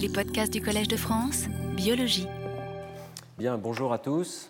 Les podcasts du Collège de France, biologie. Bien, bonjour à tous.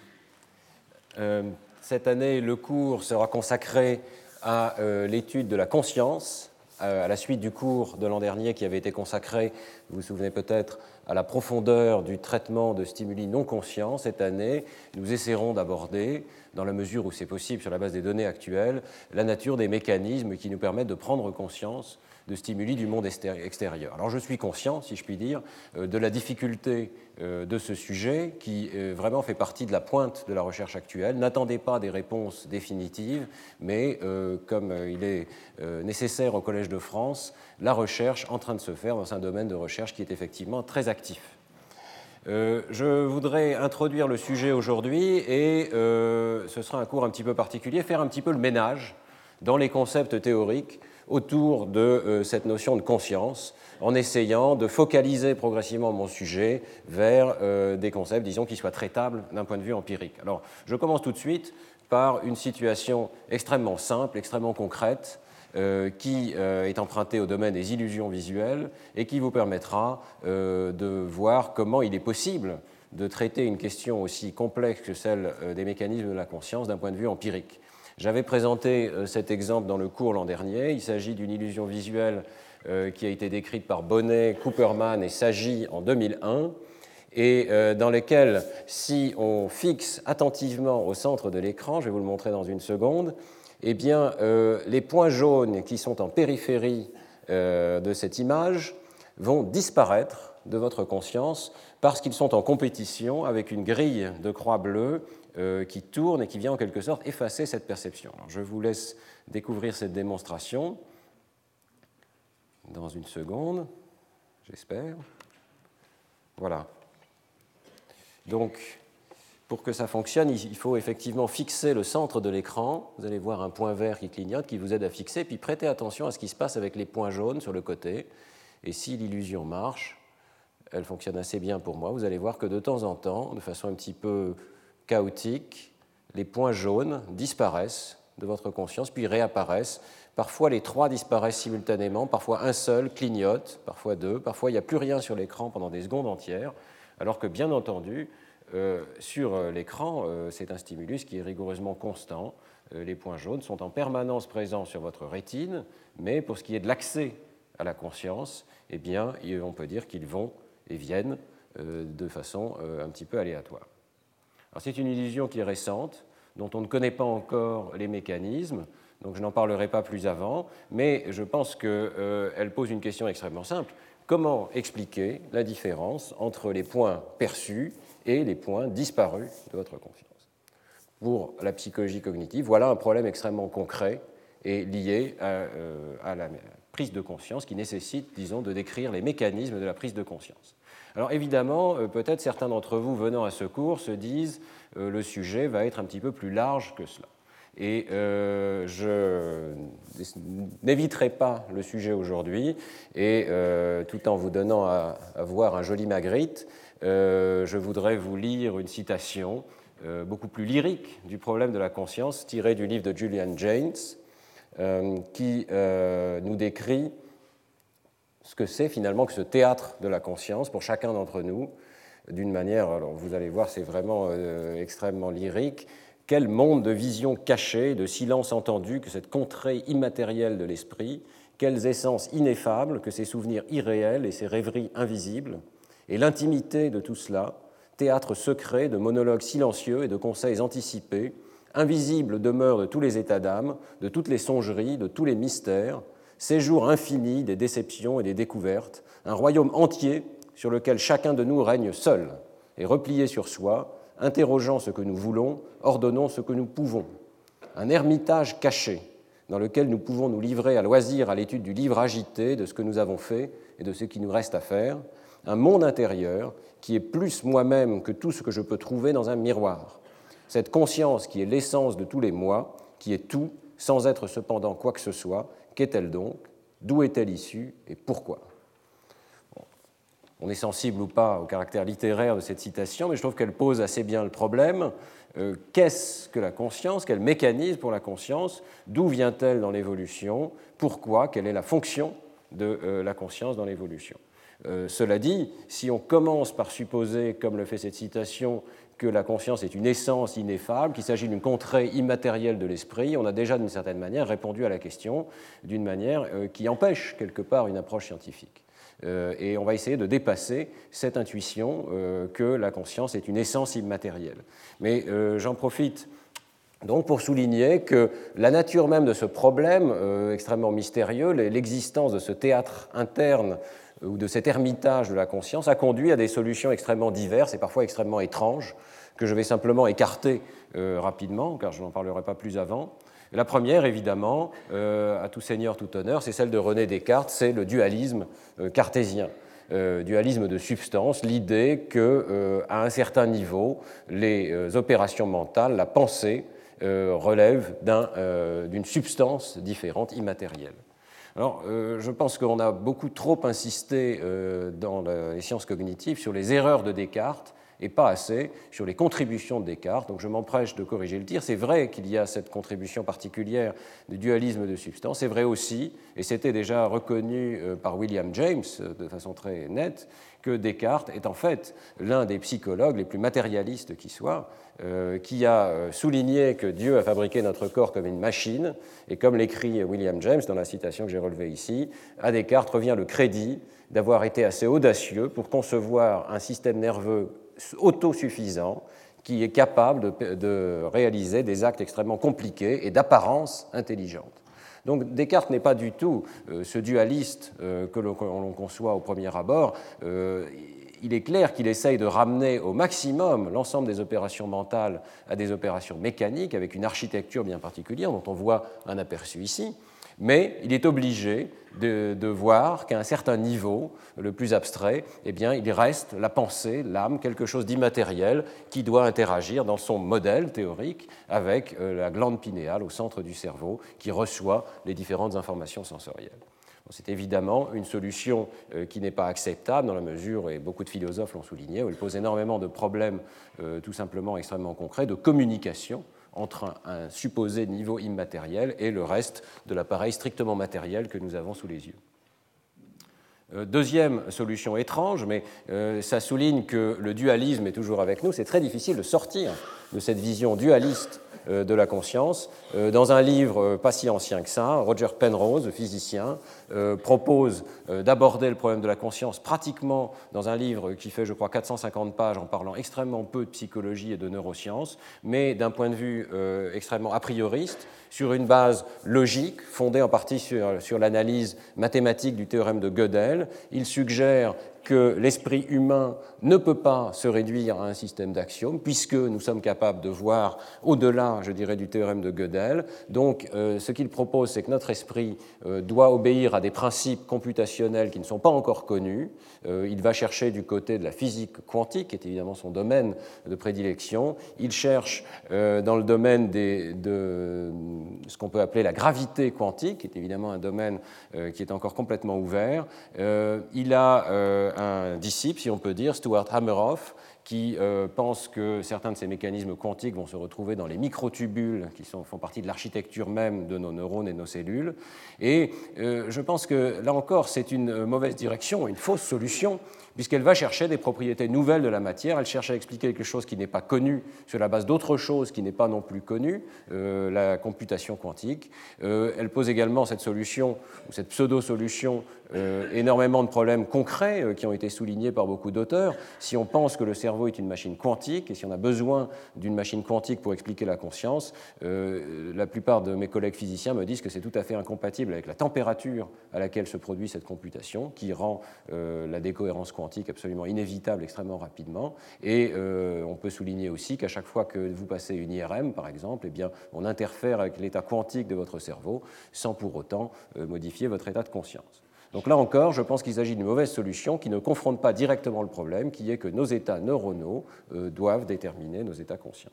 Euh, cette année, le cours sera consacré à euh, l'étude de la conscience, euh, à la suite du cours de l'an dernier qui avait été consacré, vous vous souvenez peut-être, à la profondeur du traitement de stimuli non conscients. Cette année, nous essaierons d'aborder, dans la mesure où c'est possible sur la base des données actuelles, la nature des mécanismes qui nous permettent de prendre conscience de stimuli du monde extérieur. Alors je suis conscient, si je puis dire, euh, de la difficulté euh, de ce sujet qui euh, vraiment fait partie de la pointe de la recherche actuelle. N'attendez pas des réponses définitives, mais comme il est nécessaire au Collège de France, la recherche en train de se faire dans un domaine de recherche qui est effectivement très actif. je voudrais introduire le sujet aujourd'hui et ce sera un cours un petit peu particulier, faire un petit peu le ménage dans les concepts théoriques autour de euh, cette notion de conscience, en essayant de focaliser progressivement mon sujet vers euh, des concepts, disons, qui soient traitables d'un point de vue empirique. Alors, je commence tout de suite par une situation extrêmement simple, extrêmement concrète, euh, qui est empruntée au domaine des illusions visuelles et qui vous permettra de voir comment il est possible de traiter une question aussi complexe que celle des mécanismes de la conscience d'un point de vue empirique. J'avais présenté euh, cet exemple dans le cours l'an dernier. Il s'agit d'une illusion visuelle euh, qui a été décrite par Bonnet, Cooperman et Sagi en 2001 et euh, dans lequel, si on fixe attentivement au centre de l'écran, je vais vous le montrer dans une seconde, eh les points jaunes qui sont en périphérie de cette image vont disparaître de votre conscience parce qu'ils sont en compétition avec une grille de croix bleue euh, qui tourne et qui vient en quelque sorte effacer cette perception. je vous laisse découvrir cette démonstration dans une seconde, j'espère. Voilà. Donc, pour que ça fonctionne, il faut effectivement fixer le centre de l'écran. Vous allez voir un point vert qui clignote qui vous aide à fixer, puis prêtez attention à ce qui se passe avec les points jaunes sur le côté. Et si l'illusion marche, elle fonctionne assez bien pour moi, vous allez voir que de temps en temps, de façon un petit peu chaotique, les points jaunes disparaissent de votre conscience, puis réapparaissent. Parfois, les trois disparaissent simultanément, parfois un seul clignote, parfois deux, parfois il n'y a plus rien sur l'écran pendant des secondes entières, alors que bien entendu, euh, sur euh, l'écran, euh, c'est un stimulus qui est rigoureusement constant. les points jaunes sont en permanence présents sur votre rétine, mais pour ce qui est de l'accès à la conscience, eh bien, on peut dire qu'ils vont et viennent de façon un petit peu aléatoire. C'est une illusion qui est récente, dont on ne connaît pas encore les mécanismes, donc je n'en parlerai pas plus avant, mais je pense qu'elle euh, pose une question extrêmement simple. Comment expliquer la différence entre les points perçus et les points disparus de votre conscience Pour la psychologie cognitive, voilà un problème extrêmement concret et lié à, euh, à la prise de conscience qui nécessite, disons, de décrire les mécanismes de la prise de conscience. Alors évidemment, euh, peut-être certains d'entre vous venant à ce cours se disent euh, le sujet va être un petit peu plus large que cela. Et euh, je n'éviterai pas le sujet aujourd'hui, et tout en vous donnant à, voir un joli Magritte, je voudrais vous lire une citation beaucoup plus lyrique du problème de la conscience, tirée du livre de Julian James, qui nous décrit ce que c'est finalement que ce théâtre de la conscience pour chacun d'entre nous, d'une manière, alors vous allez voir, c'est vraiment euh, extrêmement lyrique, quel monde de vision cachée, de silence entendu que cette contrée immatérielle de l'esprit, quelles essences ineffables que ces souvenirs irréels et ces rêveries invisibles, et l'intimité de tout cela, théâtre secret de monologues silencieux et de conseils anticipés, invisible demeure de tous les états d'âme, de toutes les songeries, de tous les mystères, séjour infini des déceptions et des découvertes, un royaume entier sur lequel chacun de nous règne seul et replié sur soi, interrogeant ce que nous voulons, ordonnant ce que nous pouvons. Un ermitage caché dans lequel nous pouvons nous livrer à loisir à l'étude du livre agité de ce que nous avons fait et de ce qui nous reste à faire, un monde intérieur qui est plus moi-même que tout ce que je peux trouver dans un miroir. Cette conscience qui est l'essence de tous les moi, qui est tout, sans être cependant quoi que ce soit, Qu'est-elle donc? D'où est-elle issue Et pourquoi? On est sensible ou pas au caractère littéraire de cette citation, mais je trouve qu'elle pose assez bien le problème. Euh, qu'est-ce que la conscience? Quel mécanisme pour la conscience? D'où vient-elle dans l'évolution? Pourquoi? Quelle est la fonction de euh, la conscience dans l'évolution? Cela dit, si on commence par supposer, comme le fait cette citation, que la conscience est une essence ineffable, qu'il s'agit d'une contrée immatérielle de l'esprit, on a déjà d'une certaine manière répondu à la question d'une manière qui empêche quelque part une approche scientifique. Euh, et on va essayer de dépasser cette intuition euh, que la conscience est une essence immatérielle. Mais euh, j'en profite donc pour souligner que la nature même de ce problème extrêmement mystérieux, l'existence de ce théâtre interne ou de cet ermitage de la conscience a conduit à des solutions extrêmement diverses et parfois extrêmement étranges que je vais simplement écarter rapidement, car je n'en parlerai pas plus avant. La première, évidemment, euh, à tout seigneur, tout honneur, c'est celle de René Descartes, c'est le dualisme euh, cartésien. Euh, dualisme de substance, l'idée que, à un certain niveau, les opérations mentales, la pensée, relèvent d'une substance différente, immatérielle. Alors, je pense qu'on a beaucoup trop insisté dans les sciences cognitives sur les erreurs de Descartes et pas assez sur les contributions de Descartes. Donc je m'empresse de corriger le tir. C'est vrai qu'il y a cette contribution particulière du dualisme de substance. C'est vrai aussi, et c'était déjà reconnu euh, par William James euh, de façon très nette, que Descartes est en fait l'un des psychologues les plus matérialistes qui soient, euh, qui a souligné que Dieu a fabriqué notre corps comme une machine, et comme l'écrit William James dans la citation que j'ai relevée ici, à Descartes revient le crédit d'avoir été assez audacieux pour concevoir un système nerveux autosuffisant qui est capable de, réaliser des actes extrêmement compliqués et d'apparence intelligente. Donc Descartes n'est pas du tout euh, ce dualiste euh, que l'on conçoit au premier abord. Euh, il est clair qu'il essaye de ramener au maximum l'ensemble des opérations mentales à des opérations mécaniques avec une architecture bien particulière dont on voit un aperçu ici mais il est obligé de, voir qu'à un certain niveau, le plus abstrait, eh bien, il reste la pensée, l'âme, quelque chose d'immatériel qui doit interagir dans son modèle théorique avec euh, la glande pinéale au centre du cerveau qui reçoit les différentes informations sensorielles. C'est évidemment une solution euh, qui n'est pas acceptable dans la mesure, et beaucoup de philosophes l'ont souligné, où elle pose énormément de problèmes euh, tout simplement extrêmement concrets de communication entre un, supposé niveau immatériel et le reste de l'appareil strictement matériel que nous avons sous les yeux. Euh, deuxième solution étrange, mais euh, ça souligne que le dualisme est toujours avec nous. C'est très difficile de sortir de cette vision dualiste de la conscience. Euh, dans un livre euh, pas si ancien que ça, Roger Penrose, physicien, propose d'aborder le problème de la conscience pratiquement dans un livre qui fait, je crois, 450 pages en parlant extrêmement peu de psychologie et de neurosciences, mais d'un point de vue extrêmement a prioriste, sur une base logique, fondée en partie sur, sur l'analyse mathématique du théorème de Gödel. Il suggère que l'esprit humain ne peut pas se réduire à un système d'axiomes, puisque nous sommes capables de voir au-delà, je dirais, du théorème de Gödel. Donc, euh, ce qu'il propose, c'est que notre esprit euh, doit obéir à des principes computationnels qui ne sont pas encore connus. Euh, il va chercher du côté de la physique quantique, qui est évidemment son domaine de prédilection. Il cherche dans le domaine de ce qu'on peut appeler la gravité quantique, qui est évidemment un domaine qui est encore complètement ouvert. il a un disciple, si on peut dire, Stuart Hameroff, qui euh, pense que certains de ces mécanismes quantiques vont se retrouver dans les microtubules qui font partie de l'architecture même de nos neurones et de nos cellules. Et euh, je pense que là encore, c'est une mauvaise direction, une fausse solution, puisqu'elle va chercher des propriétés nouvelles de la matière, elle cherche à expliquer quelque chose qui n'est pas connu sur la base d'autre chose qui n'est pas non plus connu, euh, la computation quantique. elle pose également cette solution, ou cette pseudo-solution, énormément de problèmes concrets qui ont été soulignés par beaucoup d'auteurs. Si on pense que le cerveau est une machine quantique, et si on a besoin d'une machine quantique pour expliquer la conscience, euh, la plupart de mes collègues physiciens me disent que c'est tout à fait incompatible avec la température à laquelle se produit cette computation, qui rend euh, la décohérence quantique absolument inévitable extrêmement rapidement. Et euh, on peut souligner aussi qu'à chaque fois que vous passez une IRM, par exemple, eh bien, on interfère avec l'état quantique de votre cerveau sans pour autant modifier votre état de conscience. Donc là encore, je pense qu'il s'agit d'une mauvaise solution qui ne confronte pas directement le problème, qui est que nos états neuronaux euh, doivent déterminer nos états conscients.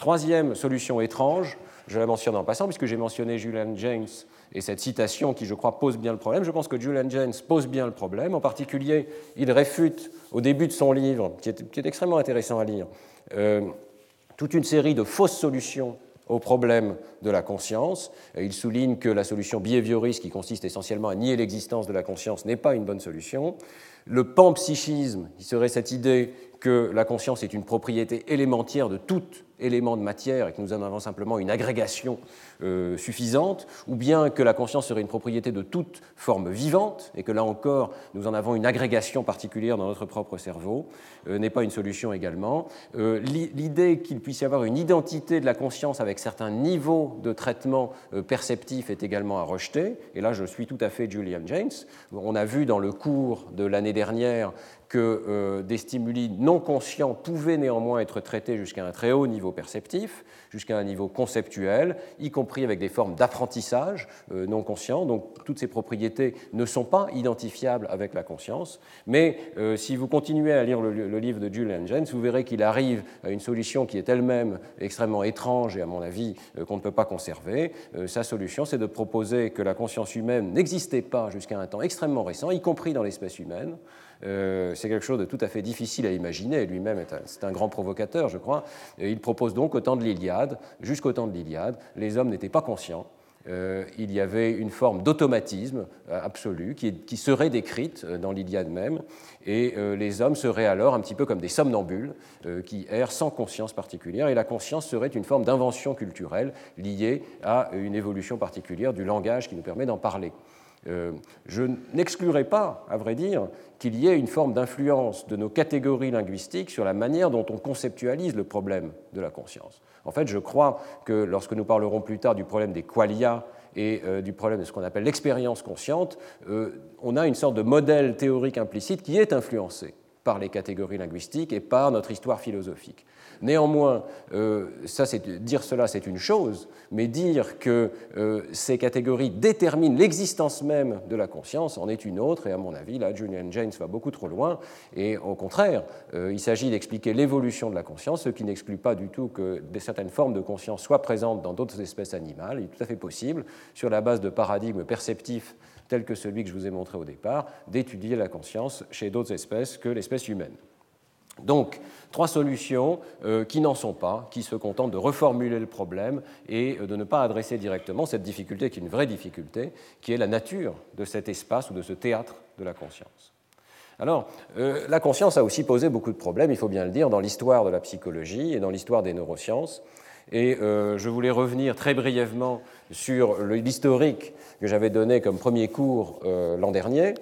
Troisième solution étrange, je la mentionne en passant, puisque j'ai mentionné Julian James et cette citation qui, je crois, pose bien le problème. Je pense que Julian James pose bien le problème. En particulier, il réfute au début de son livre, qui est, extrêmement intéressant à lire, euh, toute une série de fausses solutions au problème de la conscience. Il souligne que la solution behavioriste, qui consiste essentiellement à nier l'existence de la conscience, n'est pas une bonne solution. Le panpsychisme, qui serait cette idée que la conscience est une propriété élémentaire de tout élément de matière et que nous en avons simplement une agrégation euh, suffisante, ou bien que la conscience serait une propriété de toute forme vivante, et que là encore, nous en avons une agrégation particulière dans notre propre cerveau, euh, n'est pas une solution également. Euh, l'idée qu'il puisse y avoir une identité de la conscience avec certains niveaux de traitement perceptif est également à rejeter, et là je suis tout à fait Julian James. On a vu dans le cours de l'année dernière que des stimuli non conscients pouvaient néanmoins être traités jusqu'à un très haut niveau perceptif, jusqu'à un niveau conceptuel, y compris avec des formes d'apprentissage euh, non conscient. Donc toutes ces propriétés ne sont pas identifiables avec la conscience. Mais euh, si vous continuez à lire le, livre de Julian Jens, vous verrez qu'il arrive à une solution qui est elle-même extrêmement étrange et à mon avis euh, qu'on ne peut pas conserver. sa solution, c'est de proposer que la conscience humaine n'existait pas jusqu'à un temps extrêmement récent, y compris dans l'espèce humaine. Euh, c'est quelque chose de tout à fait difficile à imaginer. Lui-même, c'est un grand provocateur, je crois. il propose donc au temps de l'Iliade, jusqu'au temps de l'Iliade, les hommes n'étaient pas conscients. Euh, il y avait une forme d'automatisme euh, absolu qui, serait décrite dans l'Iliade même, et les hommes seraient alors un petit peu comme des somnambules qui errent sans conscience particulière, et la conscience serait une forme d'invention culturelle liée à une évolution particulière du langage qui nous permet d'en parler. Euh, je n'exclurai pas, à vrai dire, qu'il y ait une forme d'influence de nos catégories linguistiques sur la manière dont on conceptualise le problème de la conscience. En fait, je crois que lorsque nous parlerons plus tard du problème des qualia et euh, du problème de ce qu'on appelle l'expérience consciente, euh, on a une sorte de modèle théorique implicite qui est influencé par les catégories linguistiques et par notre histoire philosophique. Néanmoins, euh, ça, dire cela, c'est une chose, mais dire que euh, ces catégories déterminent l'existence même de la conscience en est une autre, et à mon avis, là, Julian James va beaucoup trop loin, et au contraire, euh, il s'agit d'expliquer l'évolution de la conscience, ce qui n'exclut pas du tout que certaines formes de conscience soient présentes dans d'autres espèces animales, il est tout à fait possible, sur la base de paradigmes perceptifs tels que celui que je vous ai montré au départ, d'étudier la conscience chez d'autres espèces que l'espèce humaine. Donc, trois solutions euh, qui n'en sont pas, qui se contentent de reformuler le problème et euh, de ne pas adresser directement cette difficulté qui est une vraie difficulté, qui est la nature de cet espace ou de ce théâtre de la conscience. Alors, euh, la conscience a aussi posé beaucoup de problèmes, il faut bien le dire, dans l'histoire de la psychologie et dans l'histoire des neurosciences. Et je voulais revenir très brièvement sur l'historique que j'avais donné comme premier cours l'an dernier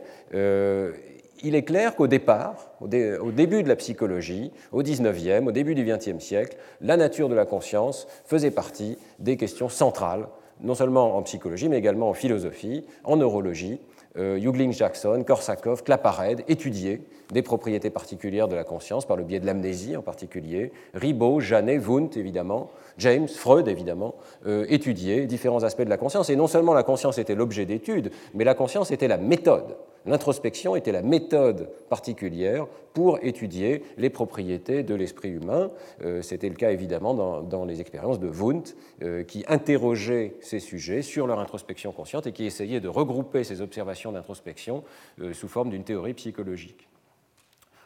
il est clair qu'au départ, au, début de la psychologie, au XIXe, au début du XXe siècle, la nature de la conscience faisait partie des questions centrales, non seulement en psychologie, mais également en philosophie, en neurologie. Euh, Jackson, Korsakoff, Claparède étudiaient des propriétés particulières de la conscience par le biais de l'amnésie en particulier. Ribot, Janet, Wundt évidemment, James, Freud évidemment, euh, étudiaient différents aspects de la conscience. Et non seulement la conscience était l'objet d'étude, mais la conscience était la méthode L'introspection était la méthode particulière pour étudier les propriétés de l'esprit humain. Euh, c'était le cas évidemment dans, les expériences de Wundt, euh, qui interrogeait ces sujets sur leur introspection consciente et qui essayait de regrouper ces observations d'introspection euh, sous forme d'une théorie psychologique.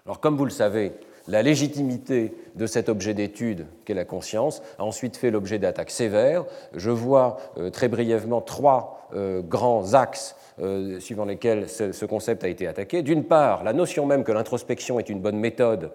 Alors comme vous le savez, la légitimité de cet objet d'étude qu'est la conscience a ensuite fait l'objet d'attaques sévères. Je vois très brièvement trois grands axes euh, suivant lesquels ce, concept a été attaqué. D'une part, la notion même que l'introspection est une bonne méthode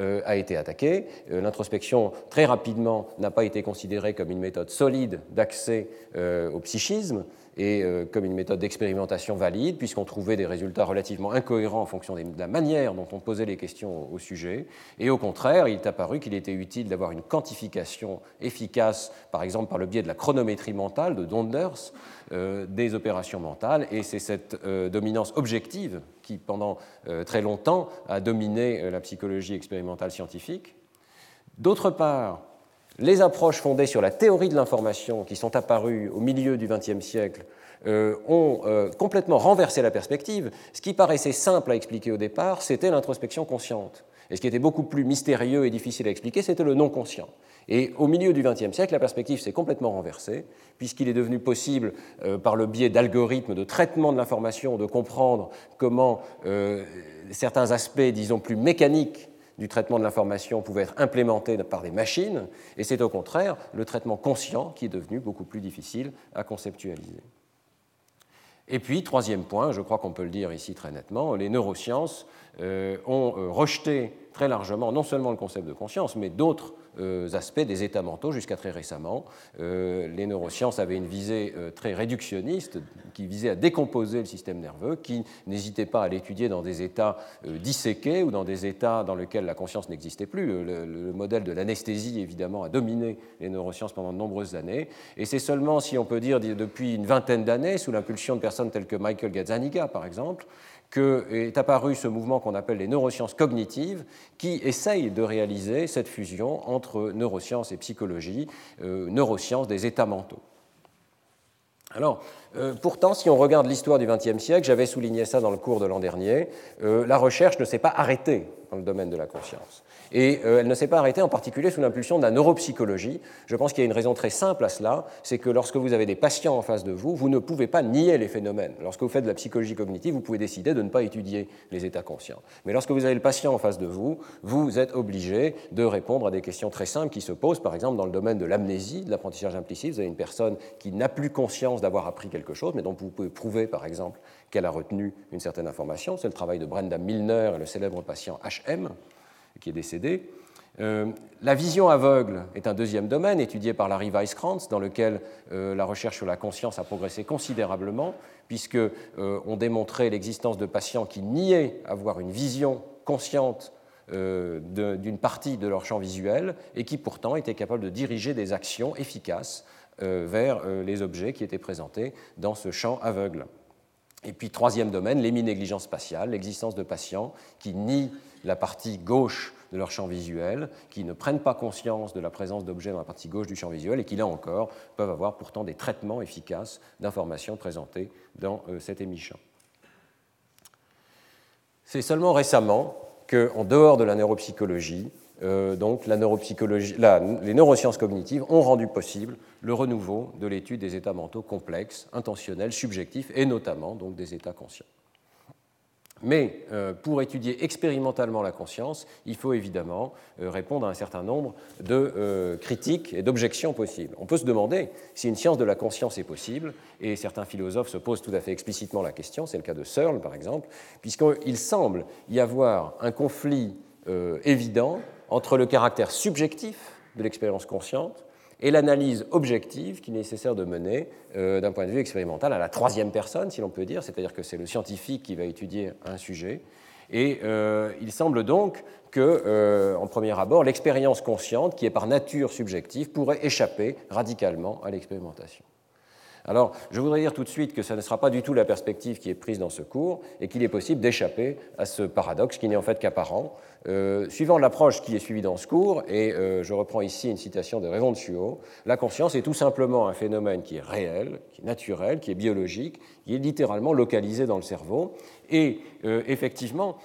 euh, a été attaquée. Euh, l'introspection, très rapidement, n'a pas été considérée comme une méthode solide d'accès au psychisme et euh, comme une méthode d'expérimentation valide, puisqu'on trouvait des résultats relativement incohérents en fonction de la manière dont on posait les questions au sujet. Et au contraire, il est apparu qu'il était utile d'avoir une quantification efficace, par exemple par le biais de la chronométrie mentale de Donders, euh, des opérations mentales. Et c'est cette euh, dominance objective qui, pendant très longtemps, a dominé la psychologie expérimentale scientifique. D'autre part, les approches fondées sur la théorie de l'information qui sont apparues au milieu du XXe siècle euh, ont euh, complètement renversé la perspective. Ce qui paraissait simple à expliquer au départ, c'était l'introspection consciente. Et ce qui était beaucoup plus mystérieux et difficile à expliquer, c'était le non conscient. Et au milieu du XXe siècle, la perspective s'est complètement renversée, puisqu'il est devenu possible, euh, par le biais d'algorithmes de traitement de l'information, de comprendre comment certains aspects, disons, plus mécaniques du traitement de l'information pouvait être implémenté par des machines, et c'est au contraire le traitement conscient qui est devenu beaucoup plus difficile à conceptualiser. Et puis, troisième point, je crois qu'on peut le dire ici très nettement, les neurosciences ont euh, rejeté très largement non seulement le concept de conscience, mais d'autres euh, aspects des états mentaux jusqu'à très récemment. Euh, les neurosciences avaient une visée euh, très réductionniste qui visait à décomposer le système nerveux, qui n'hésitait pas à l'étudier dans des états disséqués ou dans des états dans lesquels la conscience n'existait plus. Le, le, modèle de l'anesthésie, évidemment, a dominé les neurosciences pendant de nombreuses années. Et c'est seulement, si on peut dire, depuis une vingtaine d'années, sous l'impulsion de personnes telles que Michael Gazzaniga, par exemple, qu'est apparu ce mouvement qu'on appelle les neurosciences cognitives, qui essaye de réaliser cette fusion entre neurosciences et psychologie, euh, neurosciences des états mentaux. Alors, euh, pourtant, si on regarde l'histoire du XXe siècle, j'avais souligné ça dans le cours de l'an dernier, euh, la recherche ne s'est pas arrêtée dans le domaine de la conscience. Et euh, elle ne s'est pas arrêtée en particulier sous l'impulsion de la neuropsychologie. Je pense qu'il y a une raison très simple à cela, c'est que lorsque vous avez des patients en face de vous, vous ne pouvez pas nier les phénomènes. Lorsque vous faites de la psychologie cognitive, vous pouvez décider de ne pas étudier les états conscients. Mais lorsque vous avez le patient en face de vous, vous êtes obligé de répondre à des questions très simples qui se posent, par exemple dans le domaine de l'amnésie, de l'apprentissage implicite. Vous avez une personne qui n'a plus conscience d'avoir appris quelque chose, mais dont vous pouvez prouver, par exemple, qu'elle a retenu une certaine information. C'est le travail de Brenda Milner et le célèbre patient HM qui est décédé. Euh, la vision aveugle est un deuxième domaine étudié par Larry Weisskrantz, dans lequel euh, la recherche sur la conscience a progressé considérablement, puisqu'on euh, démontrait l'existence de patients qui niaient avoir une vision consciente d'une partie de leur champ visuel et qui pourtant étaient capables de diriger des actions efficaces vers les objets qui étaient présentés dans ce champ aveugle. Et puis, troisième domaine, l'héminégligence spatiale, l'existence de patients qui nient la partie gauche de leur champ visuel, qui ne prennent pas conscience de la présence d'objets dans la partie gauche du champ visuel et qui, là encore, peuvent avoir pourtant des traitements efficaces d'informations présentées dans euh, cet émichamp. C'est seulement récemment qu'en dehors de la neuropsychologie, euh, donc les neurosciences cognitives ont rendu possible le renouveau de l'étude des états mentaux complexes, intentionnels, subjectifs et notamment donc des états conscients. Mais euh, pour étudier expérimentalement la conscience, il faut évidemment euh, répondre à un certain nombre de critiques et d'objections possibles. On peut se demander si une science de la conscience est possible, et certains philosophes se posent tout à fait explicitement la question, c'est le cas de Searle par exemple, puisqu'il semble y avoir un conflit évident entre le caractère subjectif de l'expérience consciente et l'analyse objective qu'il est nécessaire de mener euh, d'un point de vue expérimental à la troisième personne, si l'on peut dire, c'est-à-dire que c'est le scientifique qui va étudier un sujet. Et euh, il semble donc que, euh, en premier abord, l'expérience consciente, qui est par nature subjective, pourrait échapper radicalement à l'expérimentation. Alors, je voudrais dire tout de suite que ce ne sera pas du tout la perspective qui est prise dans ce cours et qu'il est possible d'échapper à ce paradoxe qui n'est en fait qu'apparent. Euh, suivant l'approche qui est suivie dans ce cours, et euh, je reprends ici une citation de Raymond Chuot, la conscience est tout simplement un phénomène qui est réel, qui est naturel, qui est biologique, qui est littéralement localisé dans le cerveau. Et euh, effectivement,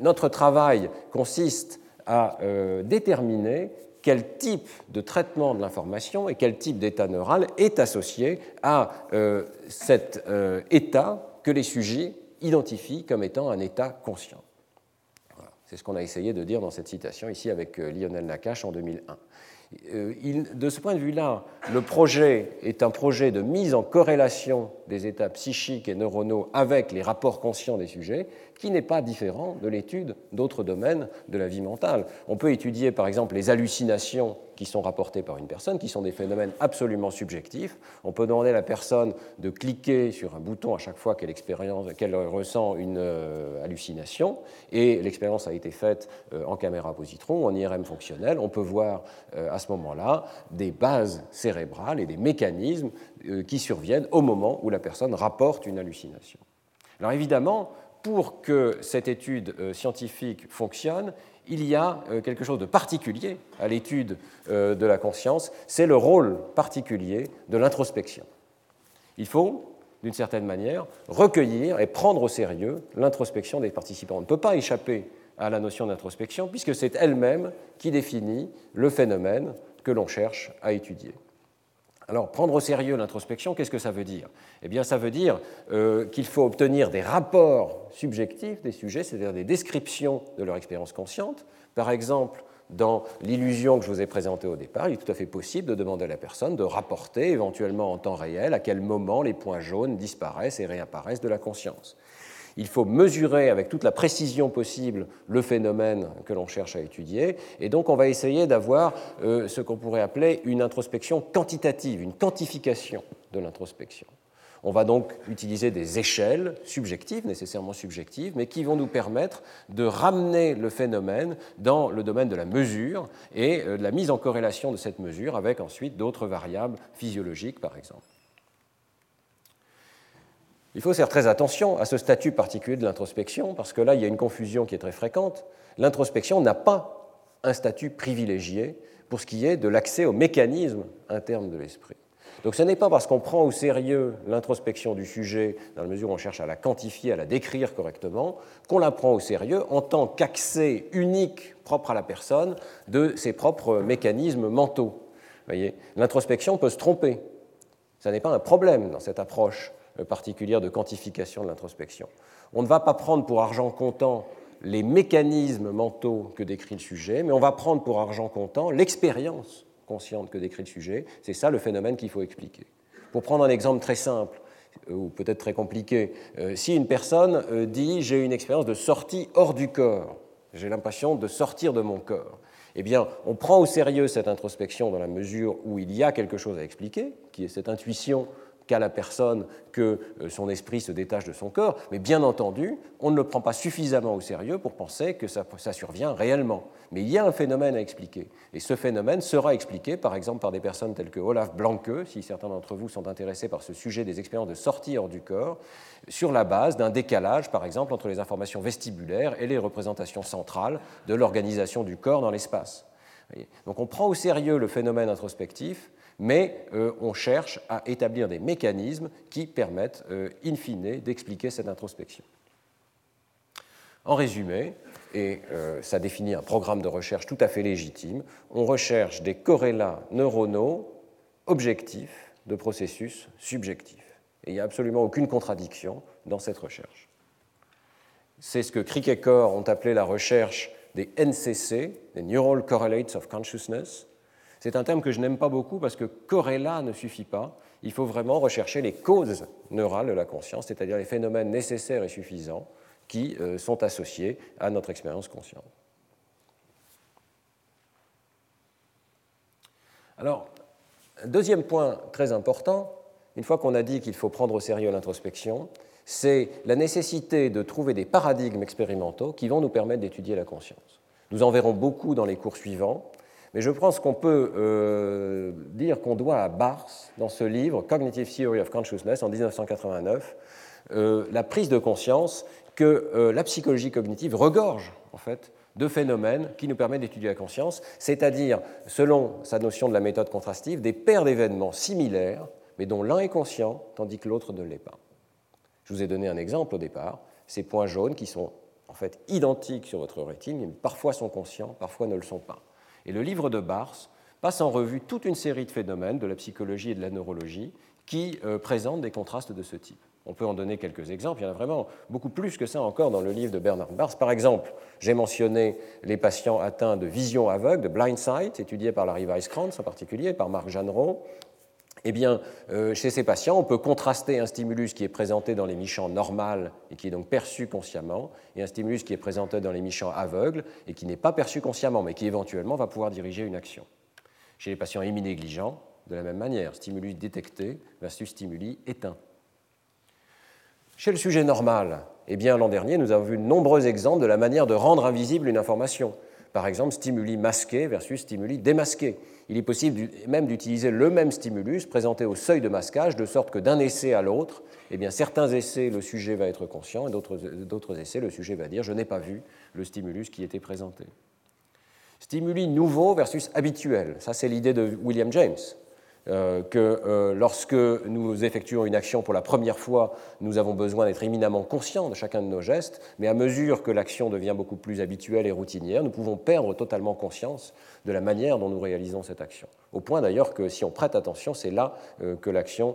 notre travail consiste à déterminer quel type de traitement de l'information et quel type d'état neural est associé à euh, cet euh, état que les sujets identifient comme étant un état conscient. C'est ce qu'on a essayé de dire dans cette citation ici avec euh, Lionel Nakache en 2001. de ce point de vue-là, le projet est un projet de mise en corrélation des états psychiques et neuronaux avec les rapports conscients des sujets, qui n'est pas différent de l'étude d'autres domaines de la vie mentale. On peut étudier par exemple les hallucinations qui sont rapportées par une personne, qui sont des phénomènes absolument subjectifs. On peut demander à la personne de cliquer sur un bouton à chaque fois qu'elle qu'elle ressent une euh, hallucination, et l'expérience a été faite euh, en caméra positron, en IRM fonctionnel. On peut voir euh, à ce moment-là des bases cérébrales et des mécanismes qui surviennent au moment où la personne rapporte une hallucination. Alors évidemment, pour que cette étude euh, scientifique fonctionne, il y a euh, quelque chose de particulier à l'étude euh, de la conscience, c'est le rôle particulier de l'introspection. Il faut, d'une certaine manière, recueillir et prendre au sérieux l'introspection des participants. On ne peut pas échapper à la notion d'introspection puisque c'est elle-même qui définit le phénomène que l'on cherche à étudier. Alors, prendre au sérieux l'introspection, qu'est-ce que ça veut dire? Eh bien, ça veut dire euh, qu'il faut obtenir des rapports subjectifs des sujets, c'est-à-dire des descriptions de leur expérience consciente. Par exemple, dans l'illusion que je vous ai présentée au départ, il est tout à fait possible de demander à la personne de rapporter éventuellement en temps réel à quel moment les points jaunes disparaissent et réapparaissent de la conscience. Il faut mesurer avec toute la précision possible le phénomène que l'on cherche à étudier, et donc on va essayer d'avoir euh, ce qu'on pourrait appeler une introspection quantitative, une quantification de l'introspection. On va donc utiliser des échelles subjectives, nécessairement subjectives, mais qui vont nous permettre de ramener le phénomène dans le domaine de la mesure et euh, de la mise en corrélation de cette mesure avec ensuite d'autres variables physiologiques, par exemple. Il faut faire très attention à ce statut particulier de l'introspection, parce que là, il y a une confusion qui est très fréquente. L'introspection n'a pas un statut privilégié pour ce qui est de l'accès au mécanisme interne de l'esprit. Donc ce n'est pas parce qu'on prend au sérieux l'introspection du sujet, dans la mesure où on cherche à la quantifier, à la décrire correctement, qu'on la prend au sérieux en tant qu'accès unique propre à la personne de ses propres mécanismes mentaux. L'introspection peut se tromper. Ce n'est pas un problème dans cette approche particulière de quantification de l'introspection. On ne va pas prendre pour argent comptant les mécanismes mentaux que décrit le sujet, mais on va prendre pour argent comptant l'expérience consciente que décrit le sujet. C'est ça le phénomène qu'il faut expliquer. Pour prendre un exemple très simple, euh, ou peut-être très compliqué, euh, si une personne euh, dit j'ai une expérience de sortie hors du corps, j'ai l'impression de sortir de mon corps, eh bien, on prend au sérieux cette introspection dans la mesure où il y a quelque chose à expliquer, qui est cette intuition qu'à la personne que euh, son esprit se détache de son corps, mais bien entendu, on ne le prend pas suffisamment au sérieux pour penser que ça, survient réellement. Mais il y a un phénomène à expliquer, et ce phénomène sera expliqué par exemple par des personnes telles que Olaf Blanke, si certains d'entre vous sont intéressés par ce sujet des expériences de sortie hors du corps, sur la base d'un décalage par exemple entre les informations vestibulaires et les représentations centrales de l'organisation du corps dans l'espace. Donc on prend au sérieux le phénomène introspectif, mais euh, on cherche à établir des mécanismes qui permettent, euh, in fine, d'expliquer cette introspection. En résumé, et euh, ça définit un programme de recherche tout à fait légitime, on recherche des corrélats neuronaux objectifs de processus subjectifs. Et il n'y a absolument aucune contradiction dans cette recherche. C'est ce que Crick et Core ont appelé la recherche des NCC, des Neural Correlates of Consciousness, c'est un terme que je n'aime pas beaucoup parce que corrélat ne suffit pas. Il faut vraiment rechercher les causes neurales de la conscience, c'est-à-dire les phénomènes nécessaires et suffisants qui euh, sont associés à notre expérience consciente. Alors, deuxième point très important, une fois qu'on a dit qu'il faut prendre au sérieux l'introspection, c'est la nécessité de trouver des paradigmes expérimentaux qui vont nous permettre d'étudier la conscience. Nous en verrons beaucoup dans les cours suivants. Mais je pense qu'on peut euh, dire qu'on doit à Bars, dans ce livre, Cognitive Theory of Consciousness, en 1989, euh, la prise de conscience que euh, la psychologie cognitive regorge, en fait, de phénomènes qui nous permettent d'étudier la conscience, c'est-à-dire, selon sa notion de la méthode contrastive, des paires d'événements similaires, mais dont l'un est conscient, tandis que l'autre ne l'est pas. Je vous ai donné un exemple au départ, ces points jaunes qui sont en fait identiques sur votre rétine, mais parfois sont conscients, parfois ne le sont pas. Et le livre de Bars passe en revue toute une série de phénomènes de la psychologie et de la neurologie qui euh, présentent des contrastes de ce type. On peut en donner quelques exemples, il y en a vraiment beaucoup plus que ça encore dans le livre de Bernard Bars. Par exemple, j'ai mentionné les patients atteints de vision aveugle, de blind sight, étudiés par Larry Weisskrantz en particulier, par Marc Jeanneret, eh bien, euh, chez ces patients, on peut contraster un stimulus qui est présenté dans les mi-champs normales et qui est donc perçu consciemment, et un stimulus qui est présenté dans les mi-champs aveugles et qui n'est pas perçu consciemment, mais qui éventuellement va pouvoir diriger une action. Chez les patients héminégligents, de la même manière, stimulus détecté versus stimuli éteint. Chez le sujet normal, eh bien, l'an dernier, nous avons vu de nombreux exemples de la manière de rendre invisible une information. Par exemple, stimuli masqués versus stimuli démasqués il est possible même d'utiliser le même stimulus présenté au seuil de masquage, de sorte que d'un essai à l'autre, eh bien, certains essais, le sujet va être conscient, et d'autres essais, le sujet va dire Je n'ai pas vu le stimulus qui était présenté. Stimuli nouveaux versus habituels, ça c'est l'idée de William James. Euh, que euh, lorsque nous effectuons une action pour la première fois, nous avons besoin d'être éminemment conscients de chacun de nos gestes, mais à mesure que l'action devient beaucoup plus habituelle et routinière, nous pouvons perdre totalement conscience de la manière dont nous réalisons cette action. Au point d'ailleurs que si on prête attention, c'est là euh, que l'action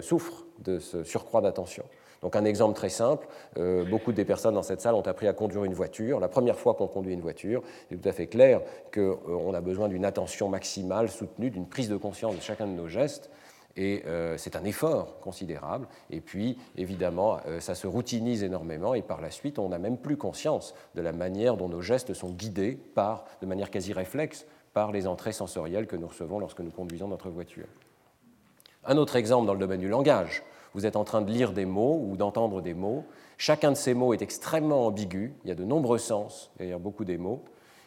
souffre de ce surcroît d'attention. Donc un exemple très simple, euh, beaucoup des personnes dans cette salle ont appris à conduire une voiture. La première fois qu'on conduit une voiture, c'est tout à fait clair qu'on euh, a besoin d'une attention maximale, soutenue, d'une prise de conscience de chacun de nos gestes. Et euh, c'est un effort considérable. Et puis, évidemment, ça se routinise énormément. Et par la suite, on n'a même plus conscience de la manière dont nos gestes sont guidés par, de manière quasi réflexe par les entrées sensorielles que nous recevons lorsque nous conduisons notre voiture. Un autre exemple dans le domaine du langage vous êtes en train de lire des mots ou d'entendre des mots. Chacun de ces mots est extrêmement ambigu, il y a de nombreux sens derrière beaucoup des mots.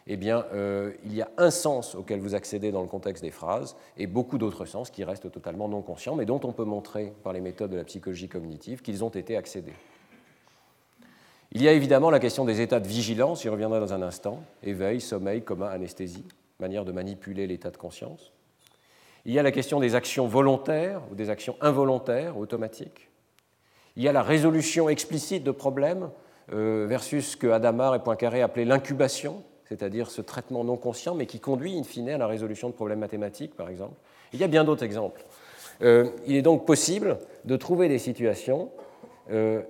Eh bien, euh, il y a un sens auquel vous accédez dans le contexte des phrases et beaucoup d'autres sens qui restent totalement non conscients, mais dont on peut montrer par les méthodes de la psychologie cognitive qu'ils ont été accédés. Il y a évidemment la question des états de vigilance, j'y reviendrai dans un instant, éveil, sommeil, coma, anesthésie, manière de manipuler l'état de conscience. Il y a la question des actions volontaires ou des actions involontaires, automatiques. Il y a la résolution explicite de problèmes euh, versus ce que Adamar et Poincaré appelaient l'incubation, c'est-à-dire ce traitement non conscient, mais qui conduit in fine à la résolution de problèmes mathématiques, par exemple. Il y a bien d'autres exemples. Euh, il est donc possible de trouver des situations euh,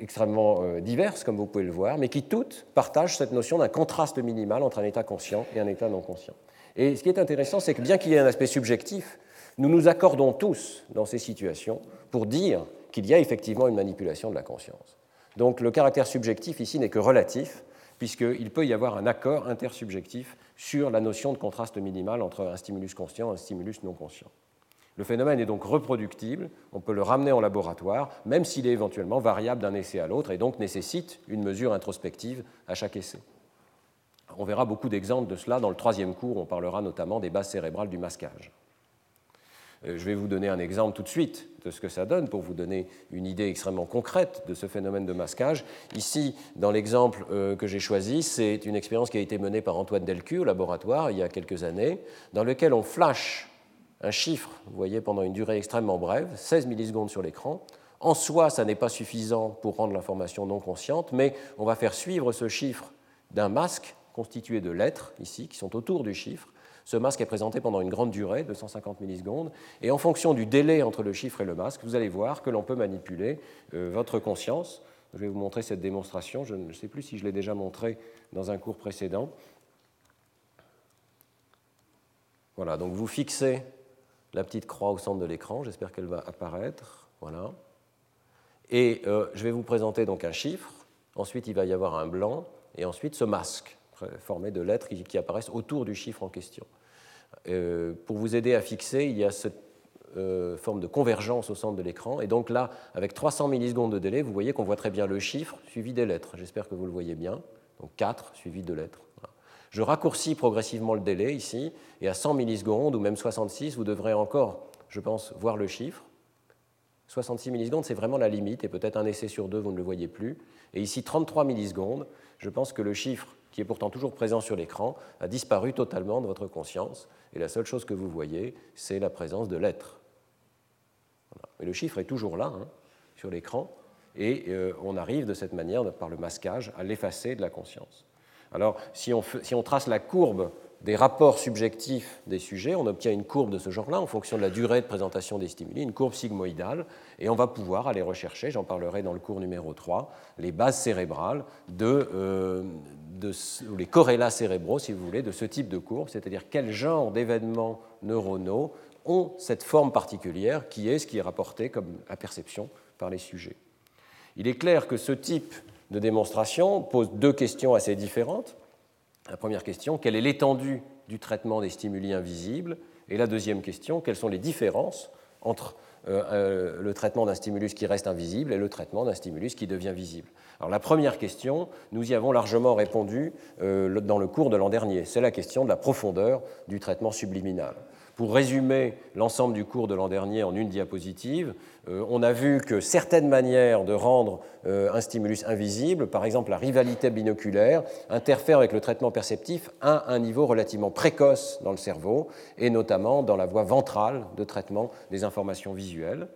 extrêmement diverses, comme vous pouvez le voir, mais qui toutes partagent cette notion d'un contraste minimal entre un état conscient et un état non conscient. Et ce qui est intéressant, c'est que bien qu'il y ait un aspect subjectif, nous nous accordons tous dans ces situations pour dire qu'il y a effectivement une manipulation de la conscience. Donc le caractère subjectif ici n'est que relatif, puisqu'il peut y avoir un accord intersubjectif sur la notion de contraste minimal entre un stimulus conscient et un stimulus non conscient. Le phénomène est donc reproductible, on peut le ramener en laboratoire, même s'il est éventuellement variable d'un essai à l'autre, et donc nécessite une mesure introspective à chaque essai. On verra beaucoup d'exemples de cela dans le troisième cours, on parlera notamment des bases cérébrales du masquage. Euh, je vais vous donner un exemple tout de suite de ce que ça donne pour vous donner une idée extrêmement concrète de ce phénomène de masquage. Ici, dans l'exemple euh, que j'ai choisi, c'est une expérience qui a été menée par Antoine Delcu au laboratoire il y a quelques années, dans lequel on flash un chiffre, vous voyez, pendant une durée extrêmement brève, 16 millisecondes sur l'écran. En soi, ça n'est pas suffisant pour rendre l'information non consciente, mais on va faire suivre ce chiffre d'un masque constitué de lettres, ici, qui sont autour du chiffre. Ce masque est présenté pendant une grande durée, 250 millisecondes, et en fonction du délai entre le chiffre et le masque, vous allez voir que l'on peut manipuler euh, votre conscience. Je vais vous montrer cette démonstration. Je ne sais plus si je l'ai déjà montré dans un cours précédent. Voilà, donc vous fixez la petite croix au centre de l'écran. J'espère qu'elle va apparaître. Voilà. Et euh, je vais vous présenter donc un chiffre. Ensuite, il va y avoir un blanc. Et ensuite, ce masque formé de lettres qui, apparaissent autour du chiffre en question. Euh, pour vous aider à fixer, il y a cette euh, forme de convergence au centre de l'écran. Et donc là, avec 300 millisecondes de délai, vous voyez qu'on voit très bien le chiffre suivi des lettres. J'espère que vous le voyez bien. Donc 4 suivi de lettres. Je raccourcis progressivement le délai ici, et à 100 millisecondes ou même 66, vous devrez encore, je pense, voir le chiffre. 66 millisecondes, c'est vraiment la limite, et peut-être un essai sur deux, vous ne le voyez plus. Et ici, 33 millisecondes, je pense que le chiffre qui est pourtant toujours présent sur l'écran, a disparu totalement de votre conscience, et la seule chose que vous voyez, c'est la présence de lettres. Mais le chiffre est toujours là, hein, sur l'écran, et euh, on arrive de cette manière, par le masquage, à l'effacer de la conscience. Alors, si on, si on trace la courbe des rapports subjectifs des sujets, on obtient une courbe de ce genre-là en fonction de la durée de présentation des stimuli, une courbe sigmoïdale, et on va pouvoir aller rechercher, j'en parlerai dans le cours numéro 3, les bases cérébrales de, euh, ou les corrélats cérébraux, si vous voulez, de ce type de courbe, c'est-à-dire quel genre d'événements neuronaux ont cette forme particulière qui est ce qui est rapporté comme perception par les sujets. Il est clair que ce type de démonstration pose deux questions assez différentes. La première question, quelle est l'étendue du traitement des stimuli invisibles? Et la deuxième question, quelles sont les différences entre euh, euh, le traitement d'un stimulus qui reste invisible et le traitement d'un stimulus qui devient visible? Alors la première question, nous y avons largement répondu euh, dans le cours de l'an dernier. C'est la question de la profondeur du traitement subliminal. Pour résumer l'ensemble du cours de l'an dernier en une diapositive, euh, on a vu que certaines manières de rendre euh, un stimulus invisible, par exemple la rivalité binoculaire, interfèrent avec le traitement perceptif à un niveau relativement précoce dans le cerveau, et notamment dans la voie ventrale de traitement des informations visuelles.